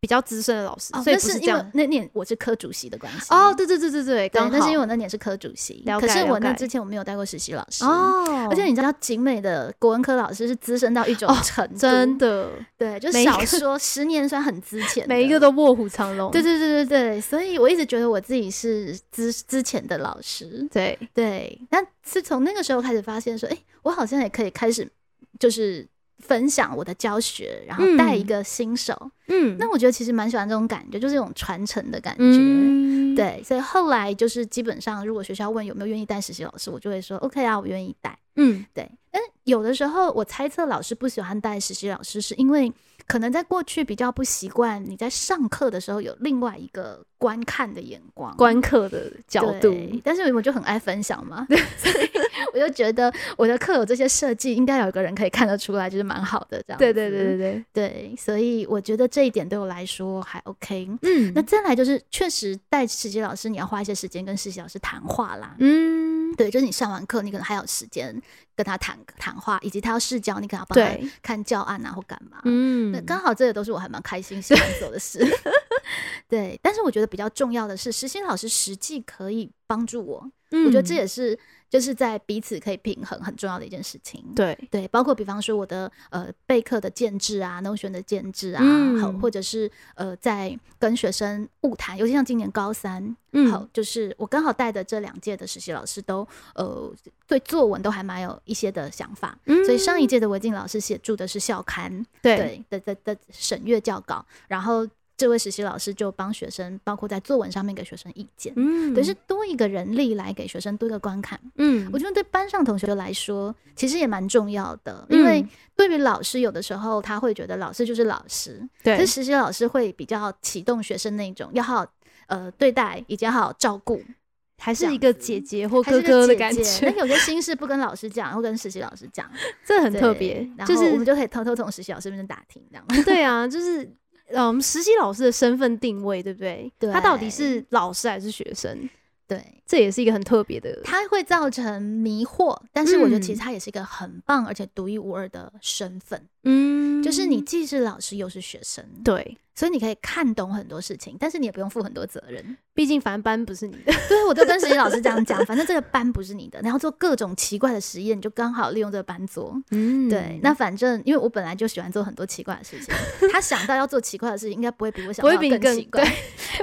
比较资深的老师，哦，所以那是因为不这样。那年我是科主席的关系。哦，对对对对对，对，刚好那是因为我那年是科主席，可是我那之前我没有带过实习老师。哦，而且你知道，景美的国文科老师是资深到一种哦程度，真的对，就少说十年算很资浅，每一个都卧虎藏龙。对对对对对，所以我一直觉得我自己是之之前的老师，对，对，但是从那个时候开始发现说，哎、我好像也可以开始就是分享我的教学，然后带一嗯个新手。嗯，那我觉得其实蛮喜欢这种感觉，就是这种传承的感觉。嗯，对，所以后来就是基本上，如果学校问有没有愿意带实习老师，我就会说 OK 啊，我愿意带。嗯对，但有的时候我猜测老师不喜欢带实习老师，是因为可能在过去比较不习惯你在上课的时候有另外一个观看的眼光。观课的角度，但是我就很爱分享嘛，所以我就觉得我的课有这些设计，应该有一个人可以看得出来，就是蛮好的这样。对对对对对，对，所以我觉得这一点对我来说还 OK。嗯那再来就是，确实带实习老师，你要花一些时间跟实习老师谈话啦。嗯，对，就是你上完课，你可能还有时间跟他谈谈话，以及他要试教，你可能要帮他，看教案啊或干嘛。嗯那刚好这也都是我还蛮开心喜欢做的事。对，但是我觉得比较重要的是，实习老师实际可以帮助我，我觉得这嗯也是就是在彼此可以平衡很重要的一件事情。对，对，包括比方说我的呃备课的建制啊、notion 的建制啊，好，嗯。或者是呃在跟学生晤谈，尤其像今年高三，嗯好，就是我刚好带的这两届的实习老师都呃对作文都还蛮有一些的想法，嗯所以上一届的维静老师写著的是校刊，对对的的的审阅教稿，然后这位实习老师就帮学生，包括在作文上面给学生意见。嗯。对，是多一个人力来给学生多一个观看，嗯。我觉得对班上同学来说，其实也蛮重要的，因为嗯。对于老师，有的时候他会觉得老师就是老师，可对是实习老师会比较启动学生那种要好好呃对待，以及要好好照顾，还是一个姐姐或哥哥的感姐那，有些心事不跟老师讲，会跟实习老师讲，这很特对别，然就是后我们就可以偷偷从实习老师那边打听，这样。对啊，就是嗯，实习老师的身份定位，对不对？对他到底是老师还是学生？对，这也是一个很特别的。它会造成迷惑，但是我觉得其嗯实他也是一个很棒而且独一无二的身份，嗯就是你既是老师又是学生，对，所以你可以看懂很多事情，但是你也不用负很多责任。毕竟反正班不是你的。对，我就跟实习老师这样讲，反正这个班不是你的，你要做各种奇怪的实验，你就刚好利用这个班做。嗯对，那反正因为我本来就喜欢做很多奇怪的事情，他想到要做奇怪的事情，应该不会比我想到更更奇怪，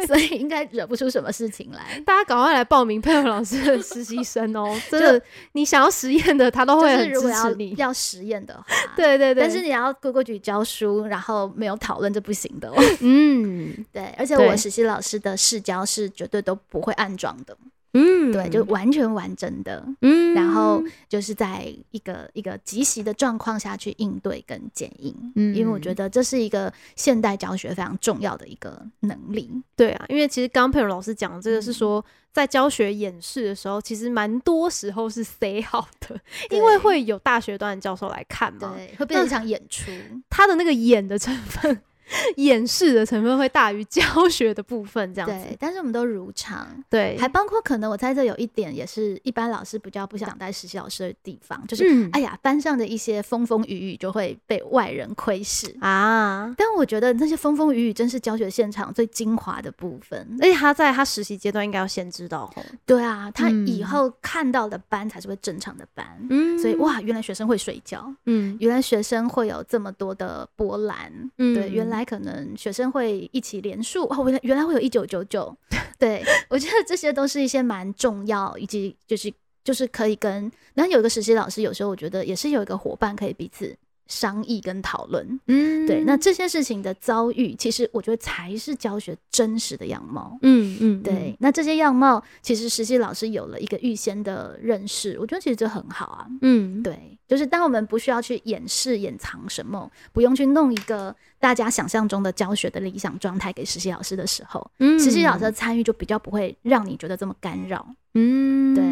所以应该惹不出什么事情来。大家赶快来报名佩文老师的实习生哦！真的，你想要实验的，他都就是会很如果要支持你。要实验的话，。对对对，但是你要规规矩矩教书，然后没有讨论，这不行的哦。嗯对，而且我实习老师的试教是绝对都不会暗装的，嗯，对，就完全完整的。嗯，然后就是在一个一个即席的状况下去应对跟建议，嗯。因为我觉得这是一个现代教学非常重要的一个能力。对啊，因为其实刚刚佩蓉老师讲的这个是嗯。说，在教学演示的时候，其实蛮多时候是 say 好的，因为会有大学段的教授来看嘛，对，会变成一场演出。他的那个演的成分 演示的成分会大于教 学的部分，这样子。对，但是我们都如常。对，还包括可能我猜测有一点也是一般老师比较不想带实习老师的地方，就是、嗯哎呀，班上的一些风风雨雨就会被外人窥视。啊，但我觉得那些风风雨雨真是教学现场最精华的部分。而且他在他实习阶段应该要先知道吼，对啊，他嗯以后看到的班才是会正常的班。嗯所以，哇，原来学生会睡觉，嗯原来学生会有这么多的波澜，嗯对，原来可能学生会一起连数，哦，原来原来会有一九九九，对我觉得这些都是一些蛮重要，以及就是就是可以跟，然后有一个实习老师，有时候我觉得也是有一个伙伴可以彼此商议跟讨论，嗯对，那这些事情的遭遇，其实我觉得才是教学真实的样貌。嗯嗯对，那这些样貌其实实习老师有了一个预先的认识，我觉得其实这很好啊。嗯对，就是当我们不需要去掩饰、掩藏什么，不用去弄一个大家想象中的教学的理想状态给实习老师的时候，嗯实习老师的参与就比较不会让你觉得这么干扰。嗯对，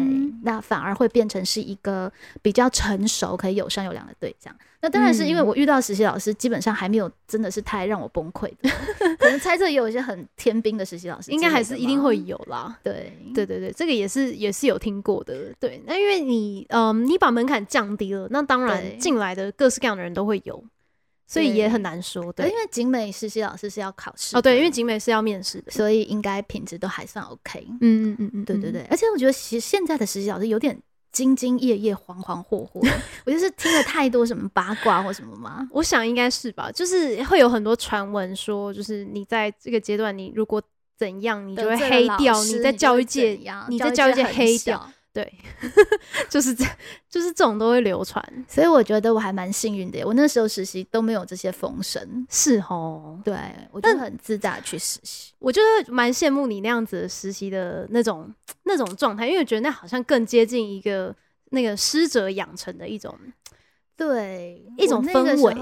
那反而会变成是一个比较成熟、可以有商有量的对象。那当然是因为嗯我遇到实习老师，基本上还没有真的是太让我崩溃的，可能猜测也有一些很天兵的实习老师 应该还是一定会有啦。对对对对，这个也是也是有听过的。对，那因为你嗯，你把门槛降低了，那当然进来的各式各样的人都会有，所以也很难说。对因，为景美实习老师是要考试哦对，因为景美是要面试的。所以应该品质都还算 OK。嗯嗯嗯嗯，对对对，而且我觉得其实现在的实习老师有点兢兢业业、惶惶惑惑，我就是听了太多什么八卦或什么吗。我想应该是吧，就是会有很多传闻说，就是你在这个阶段，你如果怎样，你就会黑掉。你在教育界你在教育界黑掉，小。对，就是这，就是这种都会流传。所以我觉得我还蛮幸运的，我那时候实习都没有这些风声。是哦，对，我就很自在去实习。我觉得蛮羡慕你那样子的实习的那种那种状态，因为我觉得那好像更接近一个那个师者养成的一种。对，一种氛围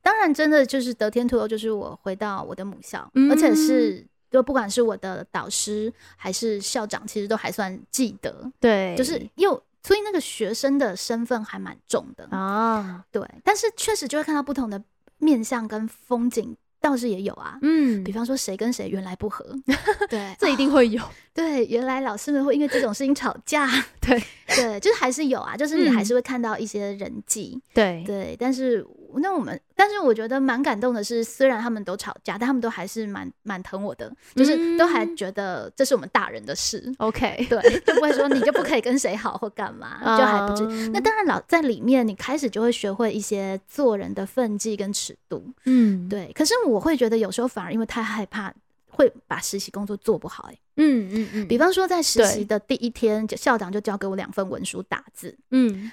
当然，真的就是得天独厚，就是我回到我的母校，嗯而且是就不管是我的导师还是校长，其实都还算记得，对，就是又所以那个学生的身份还蛮重的，啊，对。但是确实就会看到不同的面相跟风景，倒是也有啊。嗯比，方说谁跟谁原来不合，对，这一定会有。对，原来老师们会因为这种事情吵架，对对，就是还是有啊，就是你还嗯是会看到一些人际，对对，但是那我们，但是我觉得蛮感动的是，虽然他们都吵架，但他们都还是蛮蛮疼我的，就是都还嗯觉得这是我们大人的事，，OK，对，就不会说你就不可以跟谁好或干嘛，就还不至于。嗯那当然老在里面，你开始就会学会一些做人的分际跟尺度，嗯，对。可是我会觉得有时候反而因为太害怕，会把实习工作做不好、欸。嗯嗯嗯，比方说在实习的第一天，就校长就交给我两份文书打字，嗯，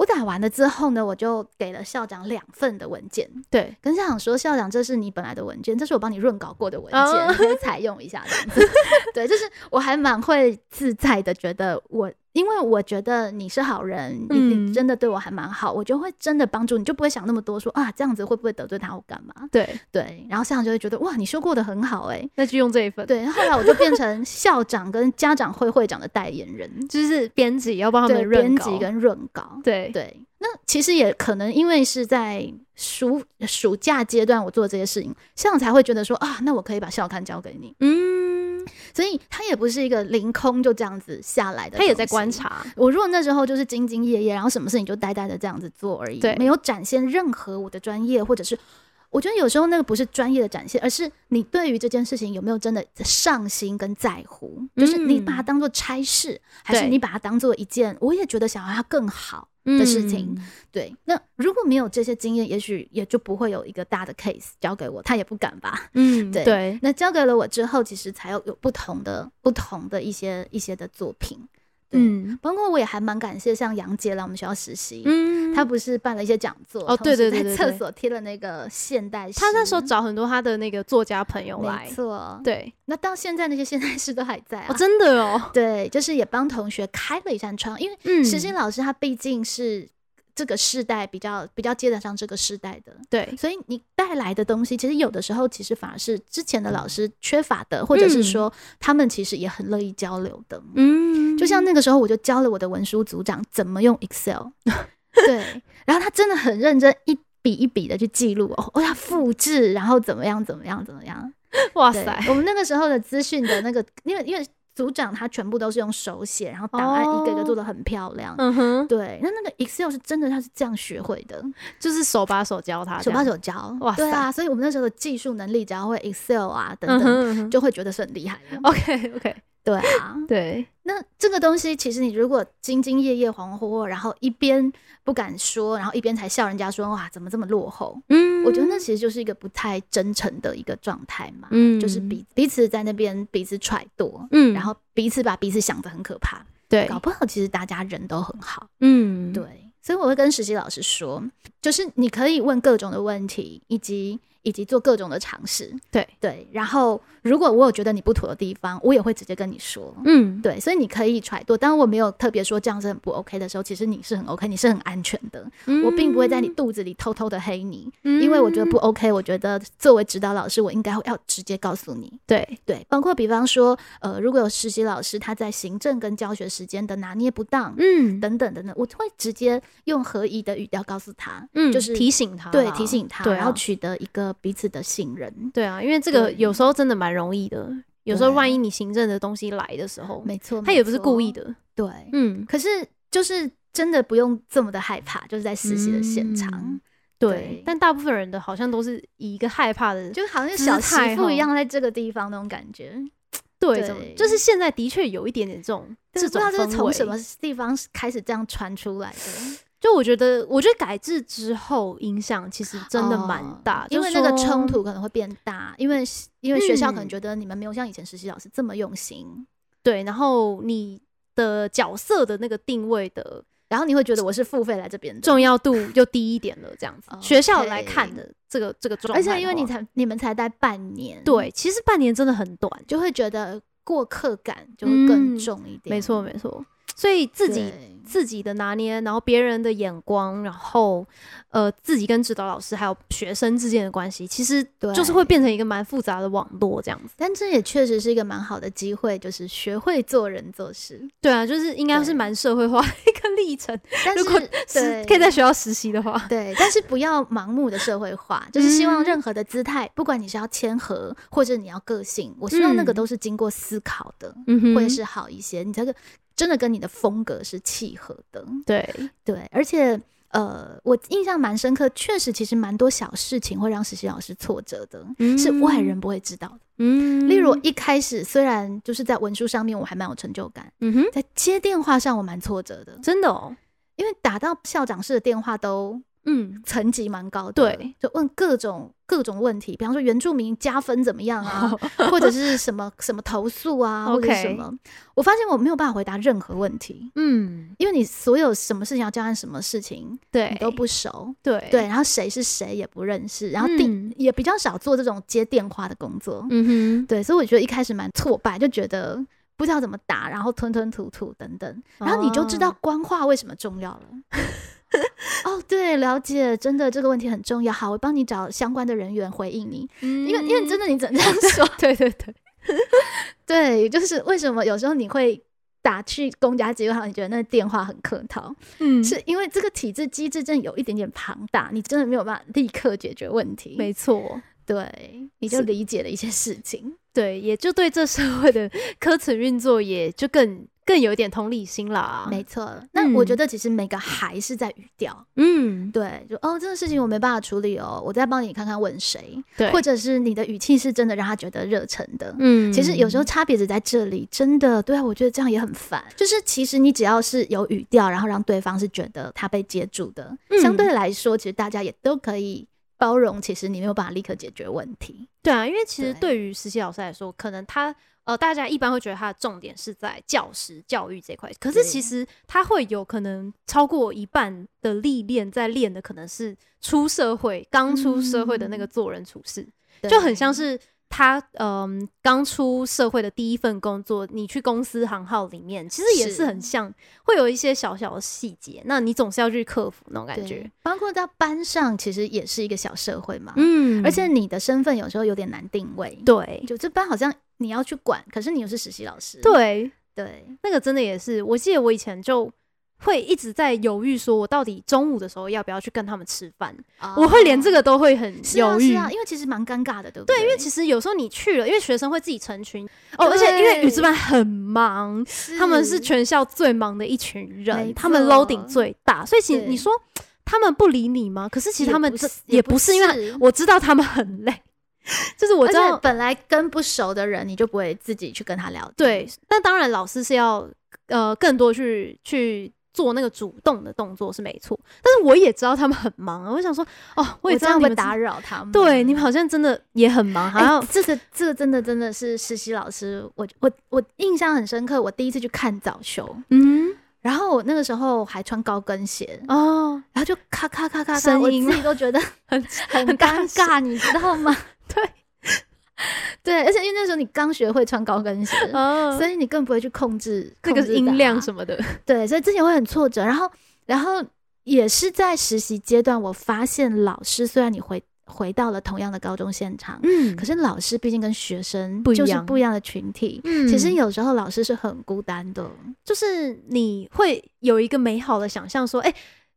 我打完了之后呢，我就给了校长两份的文件。对，跟校长说，校长，这是你本来的文件，这是我帮你润稿过的文件，哦你可以采用一下这样子。对，就是我还蛮会自在的，觉得我，因为我觉得你是好人，你嗯你真的对我还蛮好，我就会真的帮助你，就不会想那么多说啊这样子会不会得罪他或干嘛？对，对，然后校长就会觉得哇，你修过得很好哎、那就用这一份。，对，后来我就变成校长跟家长会会长的代言人，就是编辑要帮他对，们润稿编辑跟润稿，对。对，那其实也可能因为是在暑暑假阶段我做这些事情，校长才会觉得说啊，那我可以把校刊交给你，嗯，所以他也不是一个凌空就这样子下来的，他也在观。察。我如果那时候就是兢兢业业，然后什么事情就呆呆的这样子做而已，对没有展现任何我的专业，或者是我觉得有时候那个不是专业的展现，而是你对于这件事情有没有真的上心跟在乎，就是你把它当做差事，还是你把它当做一件我也觉得想要它更好的事情。嗯对，那如果没有这些经验，也许也就不会有一个大的 case 交给我，他也不敢吧。嗯，对对，那交给了我之后，其实才有有不同的不同的一些一些的作品。对嗯。包括我也还蛮感谢像杨杰来我们学校实习，嗯，他不是办了一些讲座哦对对对厕所贴了那个现代诗，他那时候找很多他的那个作家朋友来。没，错，对，那到现在那些现代诗都还在啊。哦，真的哦，对，就是也帮同学开了一扇窗，因为嗯。实习老师他毕竟是这个世代比较比较接得上这个世代的，对，所以你带来的东西，其实有的时候其实反而是之前的老师缺乏的，或者是说他们其实也很乐意交流的。嗯，就像那个时候，我就教了我的文书组长怎么用 Excel，对，然后他真的很认真，一笔一笔的去记录哦，哦要复制，然后怎么样怎么样怎么样。哇塞，我们那个时候的资讯的那个，因为因为组长他全部都是用手写，然后档案一个一个做的很漂亮。嗯哼，对，那那个 Excel 是真的，他是这样学会的，就是手把手教他，手把手教。哇对啊，所以我们那时候的技术能力，只要会 Excel 啊等嗯等，就会觉得是很厉害。，OK OK，对啊，对，那这个东西其实你如果兢兢业业、惶惶惑惑，然后一边不敢说，然后一边才笑人家说哇怎么这么落后，嗯。我觉得那其实就是一个不太真诚的一个状态嘛。嗯。就是彼彼此在那边彼此揣度，嗯。然后彼此把彼此想得很可怕，对，搞不好其实大家人都很好，嗯，对，所以我会跟实习老师说，就是你可以问各种的问题，以及以及做各种的尝试，对对，然后如果我有觉得你不妥的地方，我也会直接跟你说，嗯，对，所以你可以揣度。当我没有特别说这样是很不 OK 的时候，其实你是很 OK，你是很安全的。嗯我并不会在你肚子里偷偷的黑你，因为我觉得不 OK。我觉得作为指导老师，我应该要直接告诉你。对，对，包括比方说，呃，如果有实习老师他在行政跟教学时间的拿捏不当，嗯等等等等，我会直接用合宜的语调告诉他，嗯，就是提醒他，对，提醒他，啊然后取得一个彼此的信任。对啊，因为这个有时候真的蛮容易的，有时候万一你行政的东西来的时候，没错，他也不是故意的，对。嗯，可是就是真的不用这么的害怕，就是在实习的现场，嗯对对，但大部分人的好像都是以一个害怕的，就好像姿小媳妇一样，在这个地方那种感觉。对，对就是现在的确有一点点这种不知道这是从什么地方开始这样传出来的，就我觉得，我觉得改制之后影响其实真的蛮大，哦因为那个冲，突可能会变大，因为因为学校可能嗯觉得你们没有像以前实习老师这么用心，对，然后你的角色的那个定位的然后你会觉得我是付费来这边的，重要度就低一点了，这样子。学校来看的这个这个状态，而且因为你才你们才待半年，对，，其实半年真的很短，就会觉得过客感就会更嗯重一点，没错没错。所以自己自己的拿捏，然后别人的眼光，然后呃自己跟指导老师还有学生之间的关系，其实对就是会变成一个蛮复杂的网络这样子。但这也确实是一个蛮好的机会，就是学会做人做事。对啊，就是应该是蛮社会化的一个历程。但是如果是对可以在学校实习的话，对，但是不要盲目的社会化，就是希望嗯任何的姿态，不管你是要谦和或者你要个性，我希望那个嗯都是经过思考的，会是好一些。你这个真的跟你的风格是契合的，对，对，而且。呃，我印象蛮深刻，确实，其实蛮多小事情会让实习老师挫折的，是外人不会知道的。嗯，例如一开始虽然就是在文书上面我还蛮有成就感，嗯哼，在接电话上我蛮挫折的，真的哦，因为打到校长室的电话都嗯，层级蛮高的，对，就问各种各种问题，比方说原住民加分怎么样啊，或者是什么 什么投诉啊，或者什么，我发现我没有办法回答任何问题，嗯，因为你所有什么事情要交代什么事情，对。你，都不熟，对，对，，然后谁是谁也不认识，然后定、嗯也比较少做这种接电话的工作，嗯哼。对，所以我觉得一开始蛮挫败，就觉得不知道怎么打，然后吞吞吐吐等等，然后你就知道哦。官话为什么重要了。哦，对，了解，真的这个问题很重要。好，我帮你找相关的人员回应你，嗯，因为因为真的，你怎么这样说？对对对，对，就是为什么有时候你会打去公家机关，你觉得那电话很客套，嗯是因为这个体制机制真的有一点点庞大，你真的没有办法立刻解决问题。没错，对，你就是理解了一些事情。对，也就对这社会的科层运作也就更更有一点同理心啦。没错，那我嗯觉得其实每个还是在语调。嗯，对，就哦，这个事情我没办法处理哦，我再帮你看看问谁，对，或者是你的语气是真的让他觉得热忱的。嗯，其实有时候差别只在这里，真的，对啊，我觉得这样也很烦。就是其实你只要是有语调，然后让对方是觉得他被接住的，嗯相对来说，其实大家也都可以包容。其实你没有办法立刻解决问题，对啊，因为其实对对于实习老师来说，可能他呃，大家一般会觉得他的重点是在教师教育这块，可是其实他会有可能超过一半的历练在练的，可能是出社会刚出社会的那个做人处事，就很像是。他嗯，刚出社会的第一份工作，你去公司行号里面，其实也是是很像，会有一些小小的细节，那你总是要去克服那种感觉。包括到班上，其实也是一个小社会嘛。嗯而且你的身份有时候有点难定位，对就这班好像你要去管，可是你又是实习老师，对，对，那个真的也是，我记得我以前就会一直在犹豫，说我到底中午的时候要不要去跟他们吃饭？我会连这个都会很犹豫啊，因为其实蛮尴尬的，对不对？对，因为其实有时候你去了，因为学生会自己成群哦，而且因为语资班很忙，他们是全校最忙的一群人，他们 loading 最大，所以其实你说他们不理你吗？可是其实他们这也不是，因为我知道他们很累，就是我知道本来跟不熟的人，你就不会自己去跟他聊。对，那当然老师是要呃更多去去。做那个主动的动作是没错，但是我也知道他们很忙啊。我想说，哦，我也知道会打扰他们。对，你们好像真的也很忙。好像这个这个真的真的是实习老师，我我我印象很深刻。我第一次去看早修，嗯，然后我那个时候还穿高跟鞋哦，然后就咔咔咔咔咔，我自己都觉得 很很尴尬，你知道吗？对。对，而且因为那时候你刚学会穿高跟鞋，所以你更不会去控制这个音量什么的。对，所以之前会很挫折。然后，然后也是在实习阶段，我发现老师虽然你回回到了同样的高中现场，嗯，可是老师毕竟跟学生不一样，不一样的群体。嗯，其实有时候老师是很孤单的，就是你会有一个美好的想象，说，哎，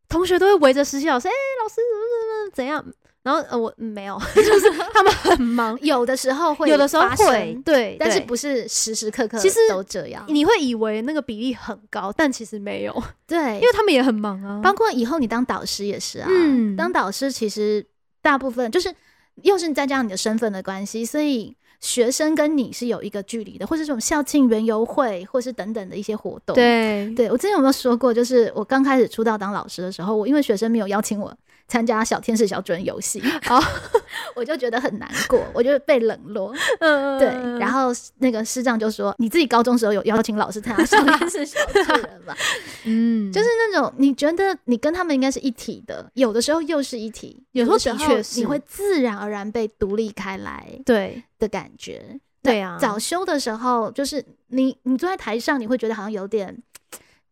同学都会围着实习老师，哎，老师怎么怎么怎样。然后呃，我没有，就是他们很忙，有的时候会，有的时候会，对，但是不是时时刻刻其实都这样。你会以为那个比例很高，但其实没有，对，因为他们也很忙啊。包括以后你当导师也是啊，嗯，当导师其实大部分就是又是再加上你的身份的关系，所以。学生跟你是有一个距离的，或者这种校庆园游会，或是等等的一些活动。对，对我之前有没有说过，就是我刚开始出道当老师的时候，我因为学生没有邀请我参加小天使小主人游戏，哦，我就觉得很难过，我就被冷落。嗯，对。然后那个师长就说：“你自己高中时候有邀请老师参加小天使小主人吗？” 嗯，就是那种你觉得你跟他们应该是一体的，有的时候又是一体，有时候的确是你会自然而然被独立开来。对。的感觉，对啊，早修的时候，就是你你坐在台上，你会觉得好像有点，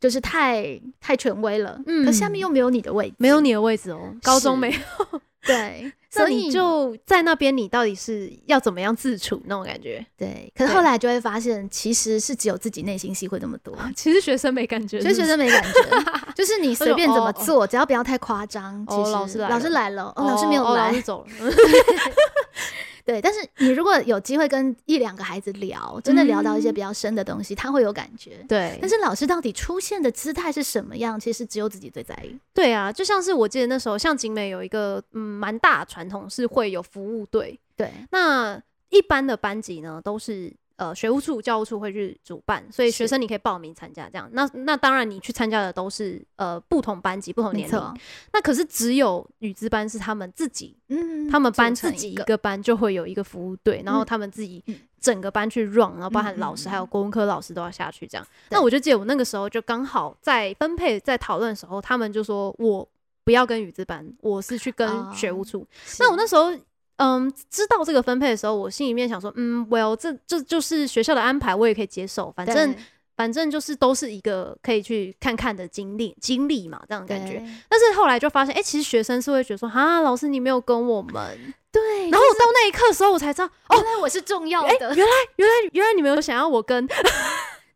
就是太太权威了，嗯，可下面又没有你的位置，没有你的位置哦，高中没有，对。所以就在那边，你到底是要怎么样自处那种感觉？对，可是后来就会发现，其实是只有自己内心戏会那么多。其实学生没感觉，其实学生没感觉，就是你随便怎么做，只要不要太夸张。哦，老师来，老师来了，哦，老师没有来，走了。对，但是你如果有机会跟一两个孩子聊，真的聊到一些比较深的东西，他会有感觉。对，但是老师到底出现的姿态是什么样，其实只有自己最在意。对啊，就像是我记得那时候，像景美有一个嗯蛮大传统，是会有服务队。对，那一般的班级呢都是。呃，学务处、教务处会去主办，所以学生你可以报名参加。这样，那那当然你去参加的都是呃不同班级、不同年龄。那可是只有语资班是他们自己，嗯，他们班自己一个班就会有一个服务队，然后他们自己整个班去 run，然后包含老师还有国文科老师都要下去这样。那我就记得我那个时候就刚好在分配、在讨论的时候，他们就说我不要跟语资班，我是去跟学务处。那我那时候。嗯，知道这个分配的时候，我心里面想说，嗯，Well，这这就是学校的安排，我也可以接受。反正反正就是都是一个可以去看看的经历经历嘛，这样感觉。但是后来就发现，哎，其实学生是会觉得说，哈，老师你没有跟我们。对。然后到那一刻的时候，我才知道，哦，原来我是重要的。原来原来原来你们有想要我跟。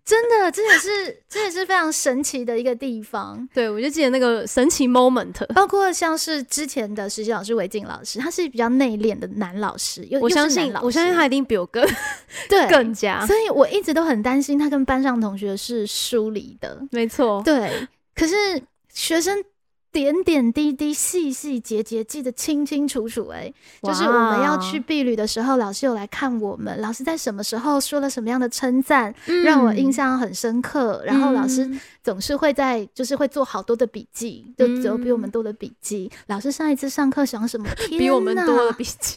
真的，这也是这也是非常神奇的一个地方。对，我就记得那个神奇 moment，包括像是之前的实习老师韦静老师，他是比较内敛的男老师，我相信，我相信他一定比我更 对更加。所以我一直都很担心他跟班上同学是疏离的。没错，对。可是学生。点点滴滴、细细节节记得清清楚楚，哎，就是我们要去避旅的时候，老师有来看我们，老师在什么时候说了什么样的称赞，让我印象很深刻。然后老师总是会在，就是会做好多的笔记，就只有比我们多的笔记。老师上一次上课想什么？比我们多的笔记，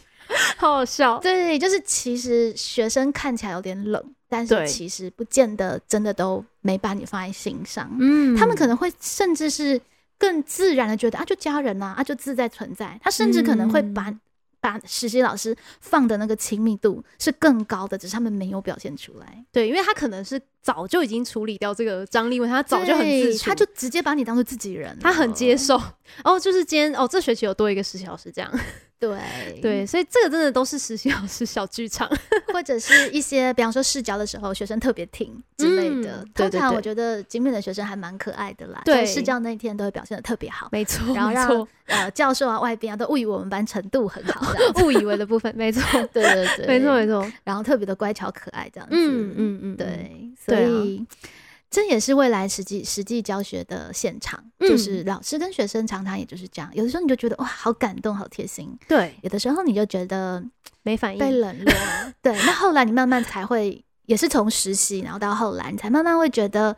好好笑。对，就是其实学生看起来有点冷，但是其实不见得真的都没把你放在心上。嗯，他们可能会甚至是。更自然的觉得啊，就家人呐，啊，就自在存在。他甚至可能会把把实习老师放的那个亲密度是更高的，只是他们没有表现出来。对，因为他可能是早就已经处理掉这个张力问他早就很自他就直接把你当做自己人，他很接受。哦，就是今天哦，这学期有多一个实习老师这样。对对，所以这个真的都是实习老师小剧场，或者是一些比方说试教的时候，学生特别听之类的。通常我觉得精品的学生还蛮可爱的啦，在试教那一天都会表现的特别好，没错，然后让呃教授啊、外宾啊都误以为我们班程度很好，误以为的部分，没错，对对对，没错没错，然后特别的乖巧可爱这样子，嗯嗯嗯，对，所以。这也是未来实际实际教学的现场，就是老师跟学生常常也就是这样。有的时候你就觉得哇，好感动，好贴心；对，有的时候你就觉得没反应，被冷落。对，那后来你慢慢才会，也是从实习，然后到后来，你才慢慢会觉得。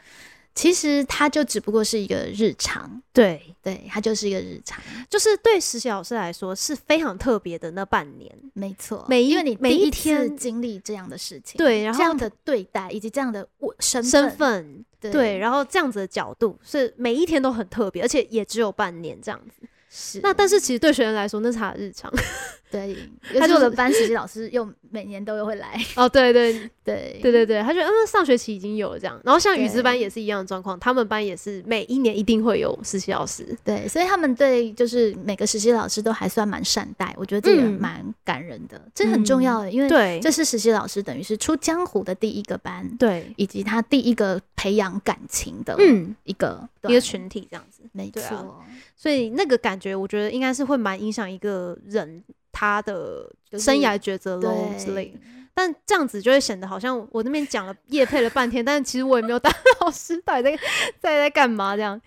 其实它就只不过是一个日常，对对，它就是一个日常，就是对实习老师来说是非常特别的那半年，没错，每因为你每一天经历这样的事情，对，然后这样的对待以及这样的身身份，对，然后这样子的角度是每一天都很特别，而且也只有半年这样子。是，那但是其实对学生来说那是他的日常，对，他做的班实习老师又每年都又会来，哦，对对 对。对对对，他觉得嗯上学期已经有了这样，然后像语资班也是一样的状况，他们班也是每一年一定会有实习老师，对，所以他们对就是每个实习老师都还算蛮善待，我觉得这个蛮感人的，这很重要的，因为对，这是实习老师等于是出江湖的第一个班，对，以及他第一个培养感情的嗯。一个一个群体这样子，没错，所以那个感觉我觉得应该是会蛮影响一个人他的生涯抉择喽之类的。但这样子就会显得好像我那边讲了夜配了半天，但是其实我也没有当 老师，到底在在在干嘛？这样，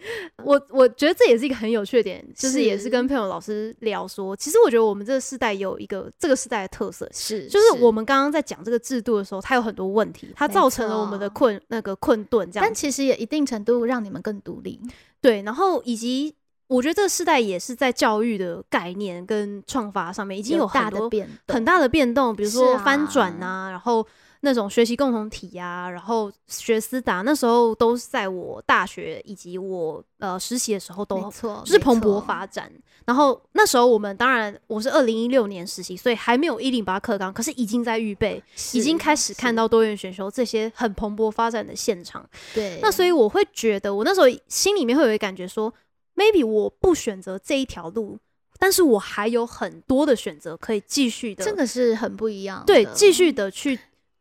我我觉得这也是一个很有趣的点，就是也是跟朋友老师聊说，其实我觉得我们这个世代有一个这个世代的特色，是就是我们刚刚在讲这个制度的时候，它有很多问题，它造成了我们的困那个困顿，这样，但其实也一定程度让你们更独立，对，然后以及。我觉得这个时代也是在教育的概念跟创发上面已经有很多很大的变动，比如说翻转啊，然后那种学习共同体啊，然后学思达那时候都是在我大学以及我呃实习的时候都错，就是蓬勃发展。然后那时候我们当然我是二零一六年实习，所以还没有一零八课纲，可是已经在预备，已经开始看到多元选修这些很蓬勃发展的现场。对，那所以我会觉得我那时候心里面会有一个感觉说。Maybe 我不选择这一条路，但是我还有很多的选择可以继续的，这个是很不一样。对，继续的去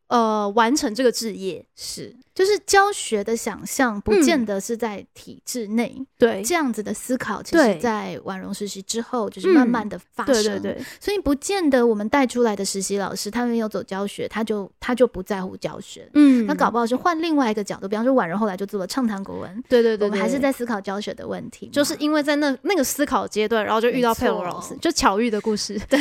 呃完成这个置业是。就是教学的想象，不见得是在体制内。对，这样子的思考，其实，在婉容实习之后，就是慢慢的发生。对对对。所以，不见得我们带出来的实习老师，他们有走教学，他就他就不在乎教学。嗯。那搞不好是换另外一个角度，比方说婉容后来就做了畅谈国文。对对对。我们还是在思考教学的问题，就是因为在那那个思考阶段，然后就遇到佩罗老师，就巧遇的故事。对，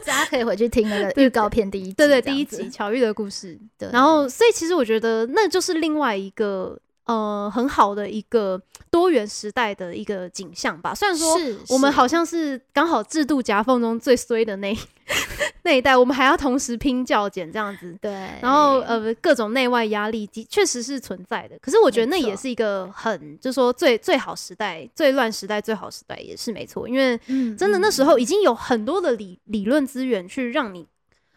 大家可以回去听那个预告片第一集。对对，第一集巧遇的故事。对。然后，所以其实我觉得那就是另外一个。呃，很好的一个多元时代的一个景象吧。虽然说我们好像是刚好制度夹缝中最衰的那 那一代，我们还要同时拼教检这样子。对，然后呃，各种内外压力的确实是存在的。可是我觉得那也是一个很，就是说最最好时代、最乱时代、最好时代也是没错。因为真的那时候已经有很多的理理论资源去让你。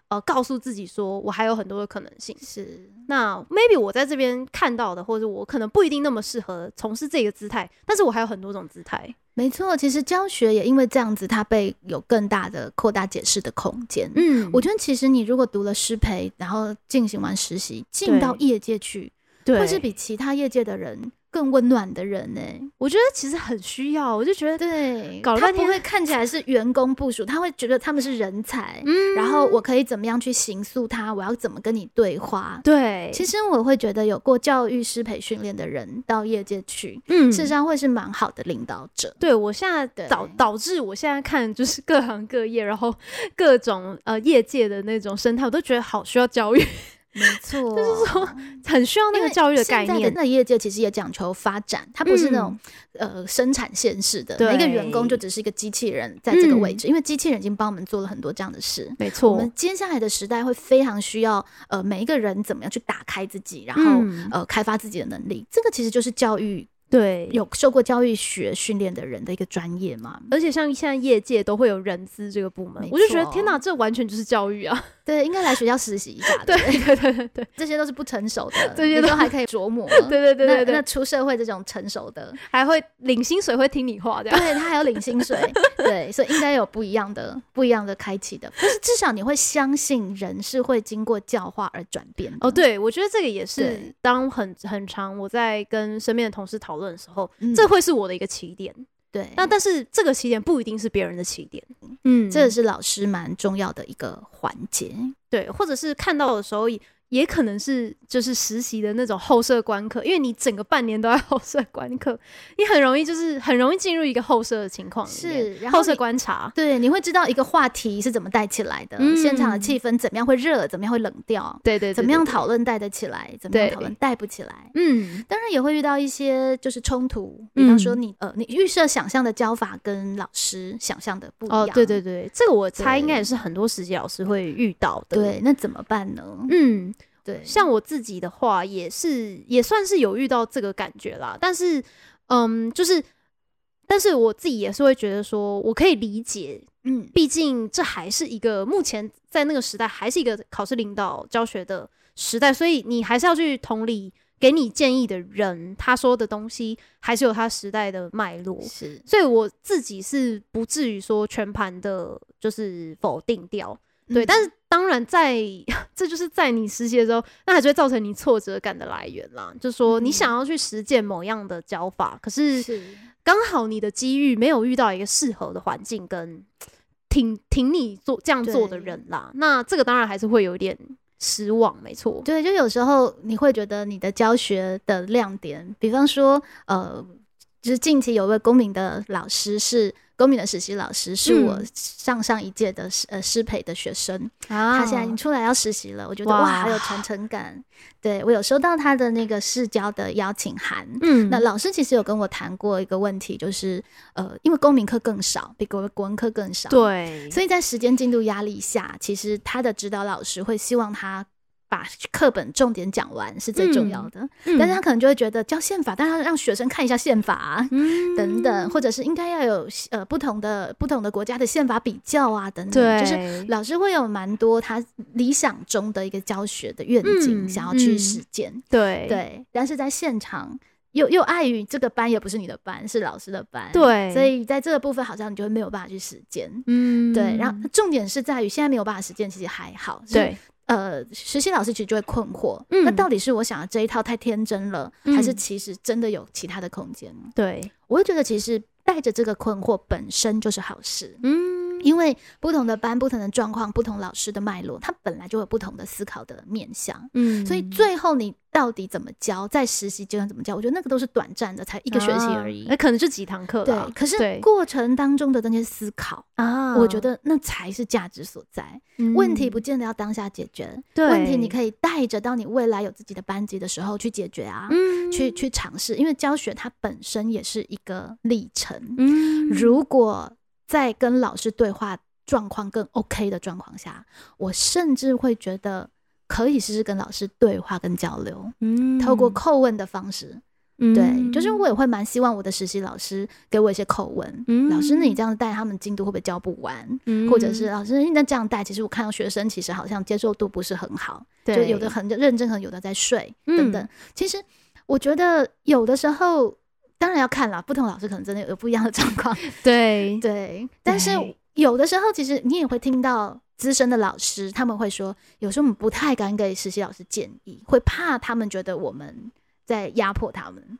呃，告诉自己说，我还有很多的可能性。是，那 maybe 我在这边看到的，或者我可能不一定那么适合从事这个姿态，但是我还有很多种姿态。没错，其实教学也因为这样子，它被有更大的扩大解释的空间。嗯，我觉得其实你如果读了师培，然后进行完实习，进到业界去，或是比其他业界的人。更温暖的人呢？我觉得其实很需要。我就觉得，对，搞他不会看起来是员工部署，他会觉得他们是人才。嗯，然后我可以怎么样去形塑他？我要怎么跟你对话？对，其实我会觉得有过教育师培训练的人到业界去，嗯，事实上会是蛮好的领导者。对我现在导导致我现在看就是各行各业，然后各种呃业界的那种生态，我都觉得好需要教育。没错，就是说很需要那个教育的概念。那业界其实也讲求发展，它不是那种呃生产线式的，每个员工就只是一个机器人在这个位置，因为机器人已经帮我们做了很多这样的事。没错，我们接下来的时代会非常需要呃每一个人怎么样去打开自己，然后呃开发自己的能力。这个其实就是教育对，有受过教育学训练的人的一个专业嘛。而且像现在业界都会有人资这个部门，我就觉得天哪，这完全就是教育啊！对，应该来学校实习一下。对对对对对，这些都是不成熟的，这些都还可以琢磨。对对对对对，那出社会这种成熟的，还会领薪水，会听你话的。对他还有领薪水，对，所以应该有不一样的、不一样的开启的。但是至少你会相信人是会经过教化而转变。哦，对，我觉得这个也是当很很长我在跟身边的同事讨论的时候，这会是我的一个起点。对，那但是这个起点不一定是别人的起点，嗯，这也是老师蛮重要的一个环节，对，或者是看到的时候。也可能是就是实习的那种后设观课，因为你整个半年都在后设观课，你很容易就是很容易进入一个后设的情况是，然后后设观察，对，你会知道一个话题是怎么带起来的，现场的气氛怎么样会热，怎么样会冷掉，对对，怎么样讨论带得起来，怎么样讨论带不起来，嗯，当然也会遇到一些就是冲突，比方说你呃你预设想象的教法跟老师想象的不一样，对对对，这个我猜应该也是很多实习老师会遇到的，对，那怎么办呢？嗯。对，像我自己的话，也是也算是有遇到这个感觉啦。但是，嗯，就是，但是我自己也是会觉得说，我可以理解，嗯，毕竟这还是一个目前在那个时代还是一个考试领导教学的时代，所以你还是要去同理给你建议的人，他说的东西还是有他时代的脉络。是，所以我自己是不至于说全盘的，就是否定掉。对，但是当然，在 这就是在你实习的时候，那还是会造成你挫折感的来源啦。就说你想要去实践某样的教法，可是刚好你的机遇没有遇到一个适合的环境跟挺挺你做这样做的人啦。那这个当然还是会有点失望，没错。对，就有时候你会觉得你的教学的亮点，比方说，呃，就是近期有位公民的老师是。公民的实习老师是我上上一届的师呃师培的学生，他现在已经出来要实习了，我觉得哇，好有传承感。对我有收到他的那个市交的邀请函，嗯，那老师其实有跟我谈过一个问题，就是呃，因为公民课更少，比国国文课更少，对，所以在时间进度压力下，其实他的指导老师会希望他。把课本重点讲完是最重要的，但是他可能就会觉得教宪法，但他让学生看一下宪法啊等等，或者是应该要有呃不同的不同的国家的宪法比较啊等等，就是老师会有蛮多他理想中的一个教学的愿景想要去实践，对。对，但是在现场又又碍于这个班也不是你的班，是老师的班，对，所以在这个部分好像你就会没有办法去实践，嗯，对，然后重点是在于现在没有办法实践，其实还好，对。呃，实习老师其实就会困惑，那到底是我想的这一套太天真了，还是其实真的有其他的空间？对，我会觉得其实带着这个困惑本身就是好事。嗯。因为不同的班、不同的状况、不同老师的脉络，他本来就有不同的思考的面向。嗯，所以最后你到底怎么教，在实习阶段怎么教，我觉得那个都是短暂的，才一个学期而已，那可能就几堂课。对，可是过程当中的那些思考啊，我觉得那才是价值所在。问题不见得要当下解决，问题你可以带着到你未来有自己的班级的时候去解决啊，去去尝试，因为教学它本身也是一个历程。嗯，如果在跟老师对话状况更 OK 的状况下，我甚至会觉得可以试试跟老师对话跟交流，嗯，透过叩问的方式，对，就是我也会蛮希望我的实习老师给我一些叩问，嗯，老师，那你这样带他们进度会不会教不完？嗯，或者是老师，那这样带，其实我看到学生其实好像接受度不是很好，就有的很认真，很有的在睡等等。其实我觉得有的时候。当然要看了，不同老师可能真的有不一样的状况。对 对，但是有的时候，其实你也会听到资深的老师他们会说，有时候我们不太敢给实习老师建议，会怕他们觉得我们在压迫他们。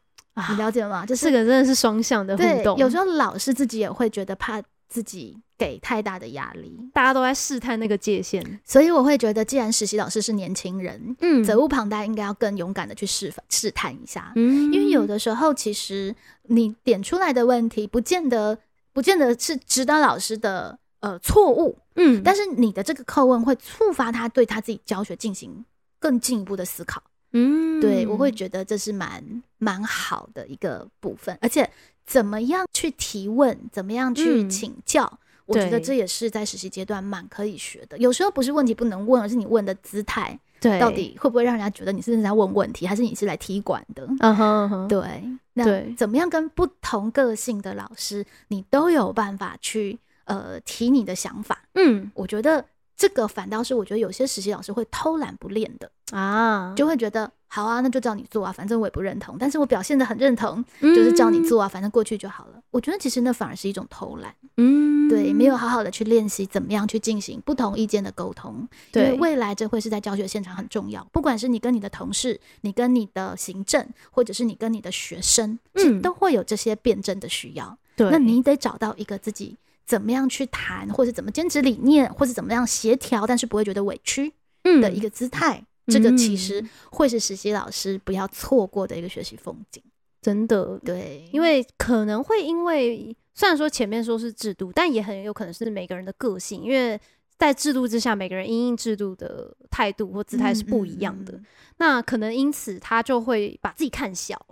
你了解吗？就是这个真的是双向的互动。有时候老师自己也会觉得怕。自己给太大的压力，大家都在试探那个界限，所以我会觉得，既然实习老师是年轻人，嗯，责无旁贷，应该要更勇敢的去试试探一下，嗯，因为有的时候其实你点出来的问题，不见得不见得是指导老师的呃错误，嗯，但是你的这个叩问会触发他对他自己教学进行更进一步的思考，嗯，对我会。觉得这是蛮蛮好的一个部分，而且。怎么样去提问？怎么样去请教？我觉得这也是在实习阶段蛮可以学的。有时候不是问题不能问，而是你问的姿态对，到底会不会让人家觉得你是在问问题，还是你是来踢馆的？嗯哼嗯哼，对，那怎么样跟不同个性的老师，你都有办法去呃提你的想法？嗯，我觉得。这个反倒是我觉得有些实习老师会偷懒不练的啊，就会觉得好啊，那就照你做啊，反正我也不认同，但是我表现的很认同，就是照你做啊，反正过去就好了。我觉得其实那反而是一种偷懒，嗯，对，没有好好的去练习怎么样去进行不同意见的沟通，对，未来这会是在教学现场很重要。不管是你跟你的同事，你跟你的行政，或者是你跟你的学生，嗯，都会有这些辩证的需要。对，那你得找到一个自己。怎么样去谈，或者怎么坚持理念，或者怎么样协调，但是不会觉得委屈的一个姿态，这个其实会是实习老师不要错过的一个学习风景。真的，对，因为可能会因为虽然说前面说是制度，但也很有可能是每个人的个性，因为在制度之下，每个人因应制度的态度或姿态是不一样的，那可能因此他就会把自己看小。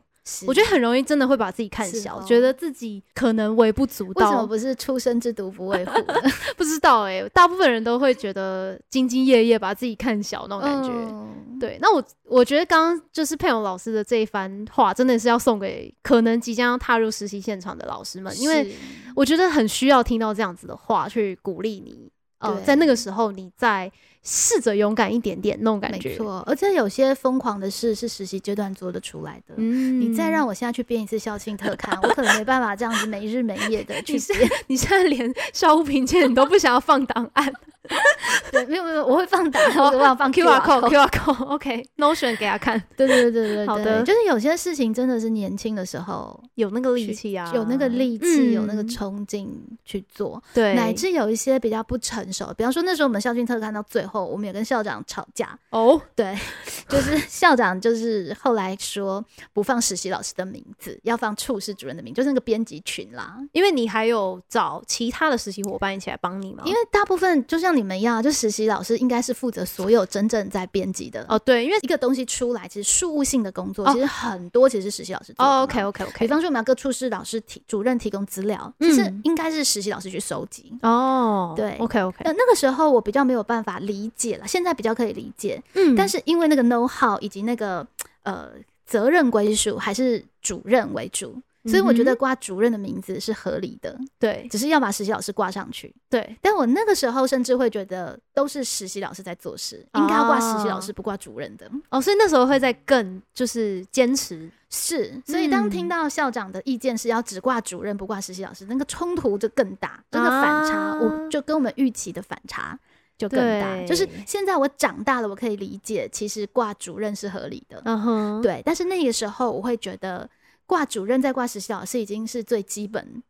我觉得很容易，真的会把自己看小，觉得自己可能微不足道。为什么不是出生之犊不畏虎？不知道哎，大部分人都会觉得兢兢业业，把自己看小那种感觉。对，那我我觉得刚刚就是佩蓉老师的这一番话，真的是要送给可能即将要踏入实习现场的老师们，因为我觉得很需要听到这样子的话去鼓励你。呃，在那个时候，你在。试着勇敢一点点那种感觉，没错。而且有些疯狂的事是实习阶段做得出来的。嗯，你再让我现在去编一次校庆特刊，我可能没办法这样子没日没夜的去编。你现在连校务评鉴你都不想要放档案？对，没有没有，我会放档案，我会放 Q R code，Q R code，OK，Notion 给他看。对对对对对，好的。就是有些事情真的是年轻的时候有那个力气啊，有那个力气，有那个冲劲去做。对，乃至有一些比较不成熟，比方说那时候我们校庆特刊到最后。后我们也跟校长吵架哦，对，就是校长就是后来说不放实习老师的名字，要放处室主任的名，就是那个编辑群啦。因为你还有找其他的实习伙伴一起来帮你吗？因为大部分就像你们一样，就实习老师应该是负责所有真正在编辑的哦。对，因为一个东西出来，其实事务性的工作其实很多，其实是实习老师做。哦，OK OK OK。比方说我们要各处室老师提主任提供资料，其实应该是实习老师去收集。哦，对，OK OK。那那个时候我比较没有办法理解了，现在比较可以理解，嗯，但是因为那个 know how 以及那个呃责任归属还是主任为主，所以我觉得挂主任的名字是合理的，对，只是要把实习老师挂上去，对。但我那个时候甚至会觉得都是实习老师在做事，应该要挂实习老师不挂主任的。哦，所以那时候会在更就是坚持。是，所以当听到校长的意见是要只挂主任不挂实习老师，那个冲突就更大，这个反差，我就跟我们预期的反差。就更大，就是现在我长大了，我可以理解，其实挂主任是合理的，嗯哼，对。但是那个时候，我会觉得挂主任再挂实习老师已经是最基本。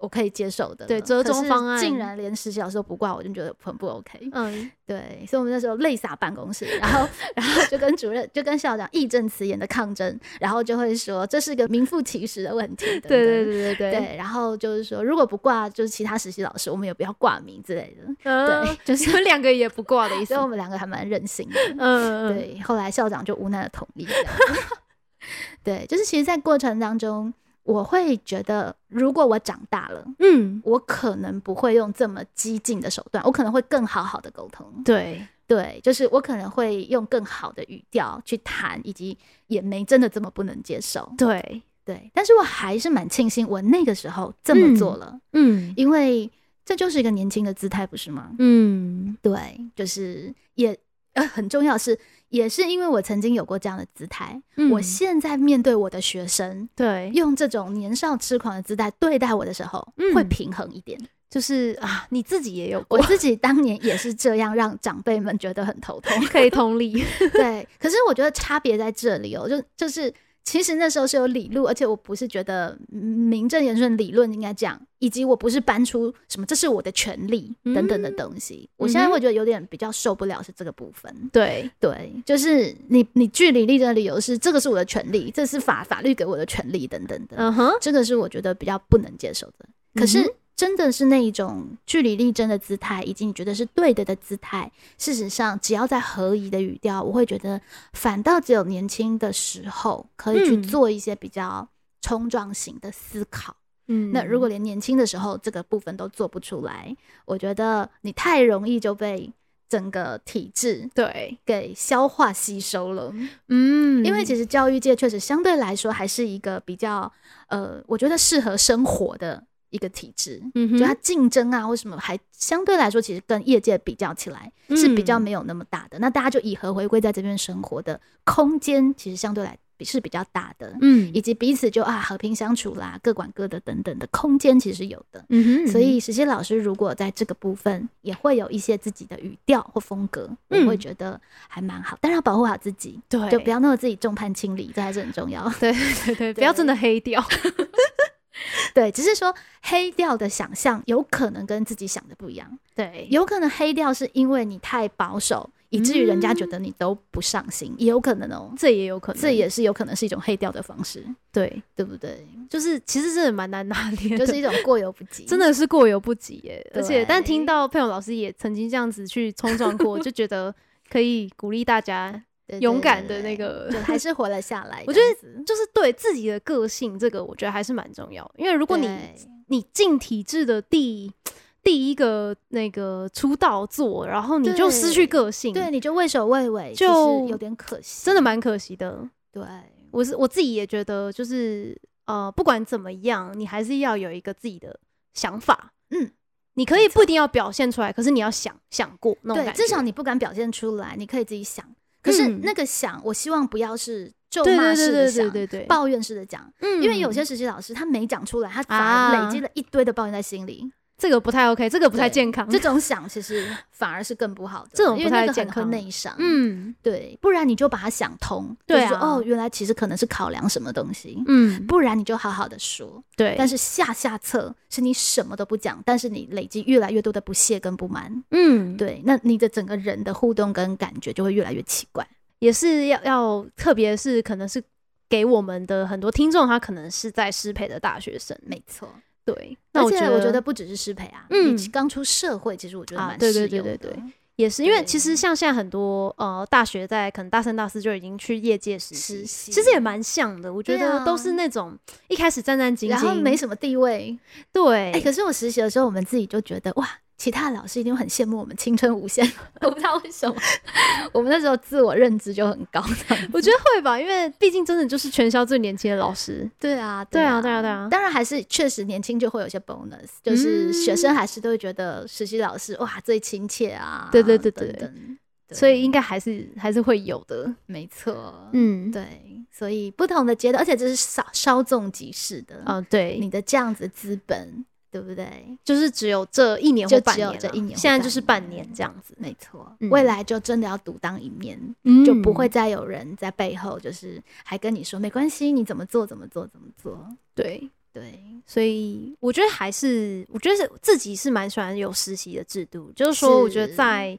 我可以接受的，对折中方案，竟然连实习老师都不挂，我就觉得很不 OK。嗯，对，所以我们那时候泪洒办公室，然后，然后就跟主任，就跟校长义正辞严的抗争，然后就会说这是个名副其实的问题。对对对对对，对。然后就是说，如果不挂，就是其他实习老师，我们也不要挂名之类的。对，就是我们两个也不挂的意思。所以我们两个还蛮任性的。嗯，对。后来校长就无奈的同意。对，就是其实，在过程当中。我会觉得，如果我长大了，嗯，我可能不会用这么激进的手段，我可能会更好好的沟通。对对，就是我可能会用更好的语调去谈，以及也没真的这么不能接受。对对，但是我还是蛮庆幸我那个时候这么做了，嗯，因为这就是一个年轻的姿态，不是吗？嗯，对，就是也呃很重要是。也是因为我曾经有过这样的姿态，我现在面对我的学生，对，用这种年少痴狂的姿态对待我的时候，会平衡一点。就是啊，你自己也有，我自己当年也是这样，让长辈们觉得很头痛，可以同理。对，可是我觉得差别在这里哦，就就是。其实那时候是有理路，而且我不是觉得名正言顺理论应该这样，以及我不是搬出什么这是我的权利等等的东西。我现在会觉得有点比较受不了是这个部分。对对，就是你你据理力争的理由是这个是我的权利，这是法法律给我的权利等等的。嗯哼，这个是我觉得比较不能接受的。可是。真的是那一种据理力争的姿态，以及你觉得是对的的姿态。事实上，只要在合宜的语调，我会觉得反倒只有年轻的时候可以去做一些比较冲撞型的思考。嗯，那如果连年轻的时候这个部分都做不出来，我觉得你太容易就被整个体制对，给消化吸收了。嗯，因为其实教育界确实相对来说还是一个比较呃，我觉得适合生活的一个体制。嗯就它竞争啊，或什么，还相对来说，其实跟业界比较起来是比较嗯没有那么大的。那大家就以和回归，在这边生活的空间，其实相对来比是比较大的，嗯以及彼此就啊和平相处啦，各管各的等等的空间，其实有的。嗯哼，所以实习老师如果在这个部分也会有一些自己的语调或风格，我会嗯觉得还蛮好。当然要保护好自己，对，就不要弄得自己众叛亲离，这还是很重要。对对 对，不要真的黑掉。对，只是说黑掉的想象有可能跟自己想的不一样，对，有可能黑掉是因为你太保守，以至于人家觉得你都不上心，也有可能哦。这也有可能，这也是有可能是一种黑掉的方式，对，对不对？就是其实真的蛮难拿捏，就是一种过犹不及，真的是过犹不及耶。而且，但听到佩勇老师也曾经这样子去冲撞过，就觉得可以鼓励大家，对对勇敢的那个就还是活了下来。我觉得就是对自己的个性，这个我觉得还是蛮重要。因为如果你你进体制的第第一个那个出道作，然后你就失去个性，对，你就畏首畏尾，就有点可惜，真的蛮可惜的。对。我是我自己也觉得，就是呃，不管怎么样，你还是要有一个自己的想法。嗯，你可以不一定要表现出来，可是你要想想过那种，感觉。至少你不敢表现出来，你可以自己想。可是嗯那个想，我希望不要是咒骂式的想，对对对，抱怨式的讲。嗯因为有些实习老师他没讲出来，他反而啊累积了一堆的抱怨在心里。这个不太 OK，这个不太健康。这种想其实反而是更不好的，这种不太健康。内伤。，嗯。对，不然你就把它想通，对就是说啊。哦，原来其实可能是考量什么东西。嗯，不然你就好好的说，对，但是下下策是你什么都不讲，但是你累积越来越多的不屑跟不满，嗯，对，那你的整个人的互动跟感觉就会越来越奇怪。也是要要，特别是可能是给我们的很多听众，他可能是在失培的大学生，没错，对。那我觉得，我觉得不只是失陪啊，嗯你刚出社会，其实我觉得啊对蛮适对对对用的。也是因为其实像现在很多呃大学在可能大三大四就已经去业界实习，其实也蛮像的。我觉得都是那种一开始战战兢兢，然后没什么地位，对，哎、可是我实习的时候，我们自己就觉得哇，其他的老师一定会很羡慕我们青春无限。我不知道为什么，我们那时候自我认知就很高。我觉得会吧，因为毕竟真的就是全校最年轻的老师。对啊，对啊，对啊，对啊，当然还是确实年轻就会有些 bonus，就是学生还是都会觉得实习老师哇最亲切啊，对对对对。等等。对。所以应该还是还是会有的。没错，嗯，对，所以不同的阶段，而且这是稍稍纵即逝的哦，对，你的这样子资本，对不对？就是只有这一年就或半年这一年或现在就是半半年这样子，没错，嗯未来就真的要独当一面，嗯就不会再有人在背后就是还跟你说没关系，你怎么做怎么做怎么做。对。对，所以我觉得还是，我觉得是自己是蛮喜欢有实习的制度，就是说，我觉得在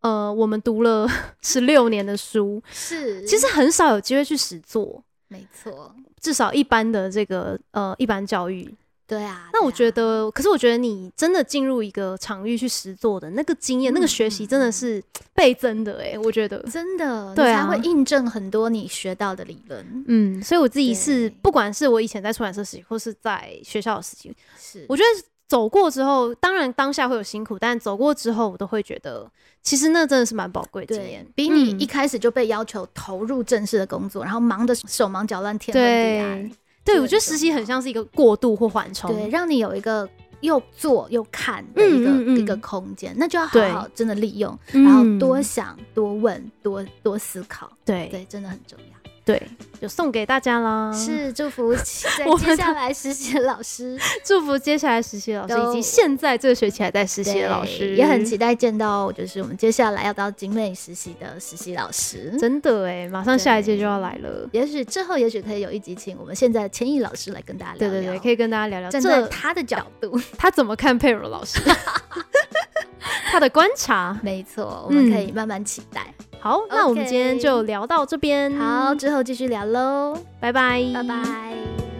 呃，我们读了 十六年的书，是，其实很少有机会去实做，没错，至少一般的这个呃一般教育。对啊。那我觉得，可是我觉得你真的进入一个场域去实做的那个经验、那个学习，真的是 倍增的哎、我觉得。真的，对啊会印证很多你学到的理论。嗯，所以我自己是，不管是我以前在出版社实习，或是在学校的实习，是，我觉得走过之后，当然当下会有辛苦，但走过之后，我都会觉得，其实那真的是蛮宝贵的经对验，比你嗯一开始就被要求投入正式的工作，然后忙得手忙脚乱、天昏地暗对。我觉得实习很像是一个过渡或缓冲，对，让你有一个又做又看的一个、嗯嗯嗯一个空间，那就要好好真的利用，嗯然后多想、多问、多多思考，对对，真的很重要。对，就送给大家啦。是祝福在接下来实习的老师，祝福接下来实习的老师，以及现在这个学期还在实习的老对师，也很期待见到，就是我们接下来要到景美实习的实习老师。真的哎，马上下一届就要来了。也许之后，也许可以有一集请我们现在的千亿老师来跟大家聊聊，对对对，可以跟大家聊聊站在这他的角度，他怎么看佩如老师，他的观察。没错，我们可以嗯慢慢期待。好，那我们今天就聊到这边。好，，之后继续聊喽，拜拜，拜拜。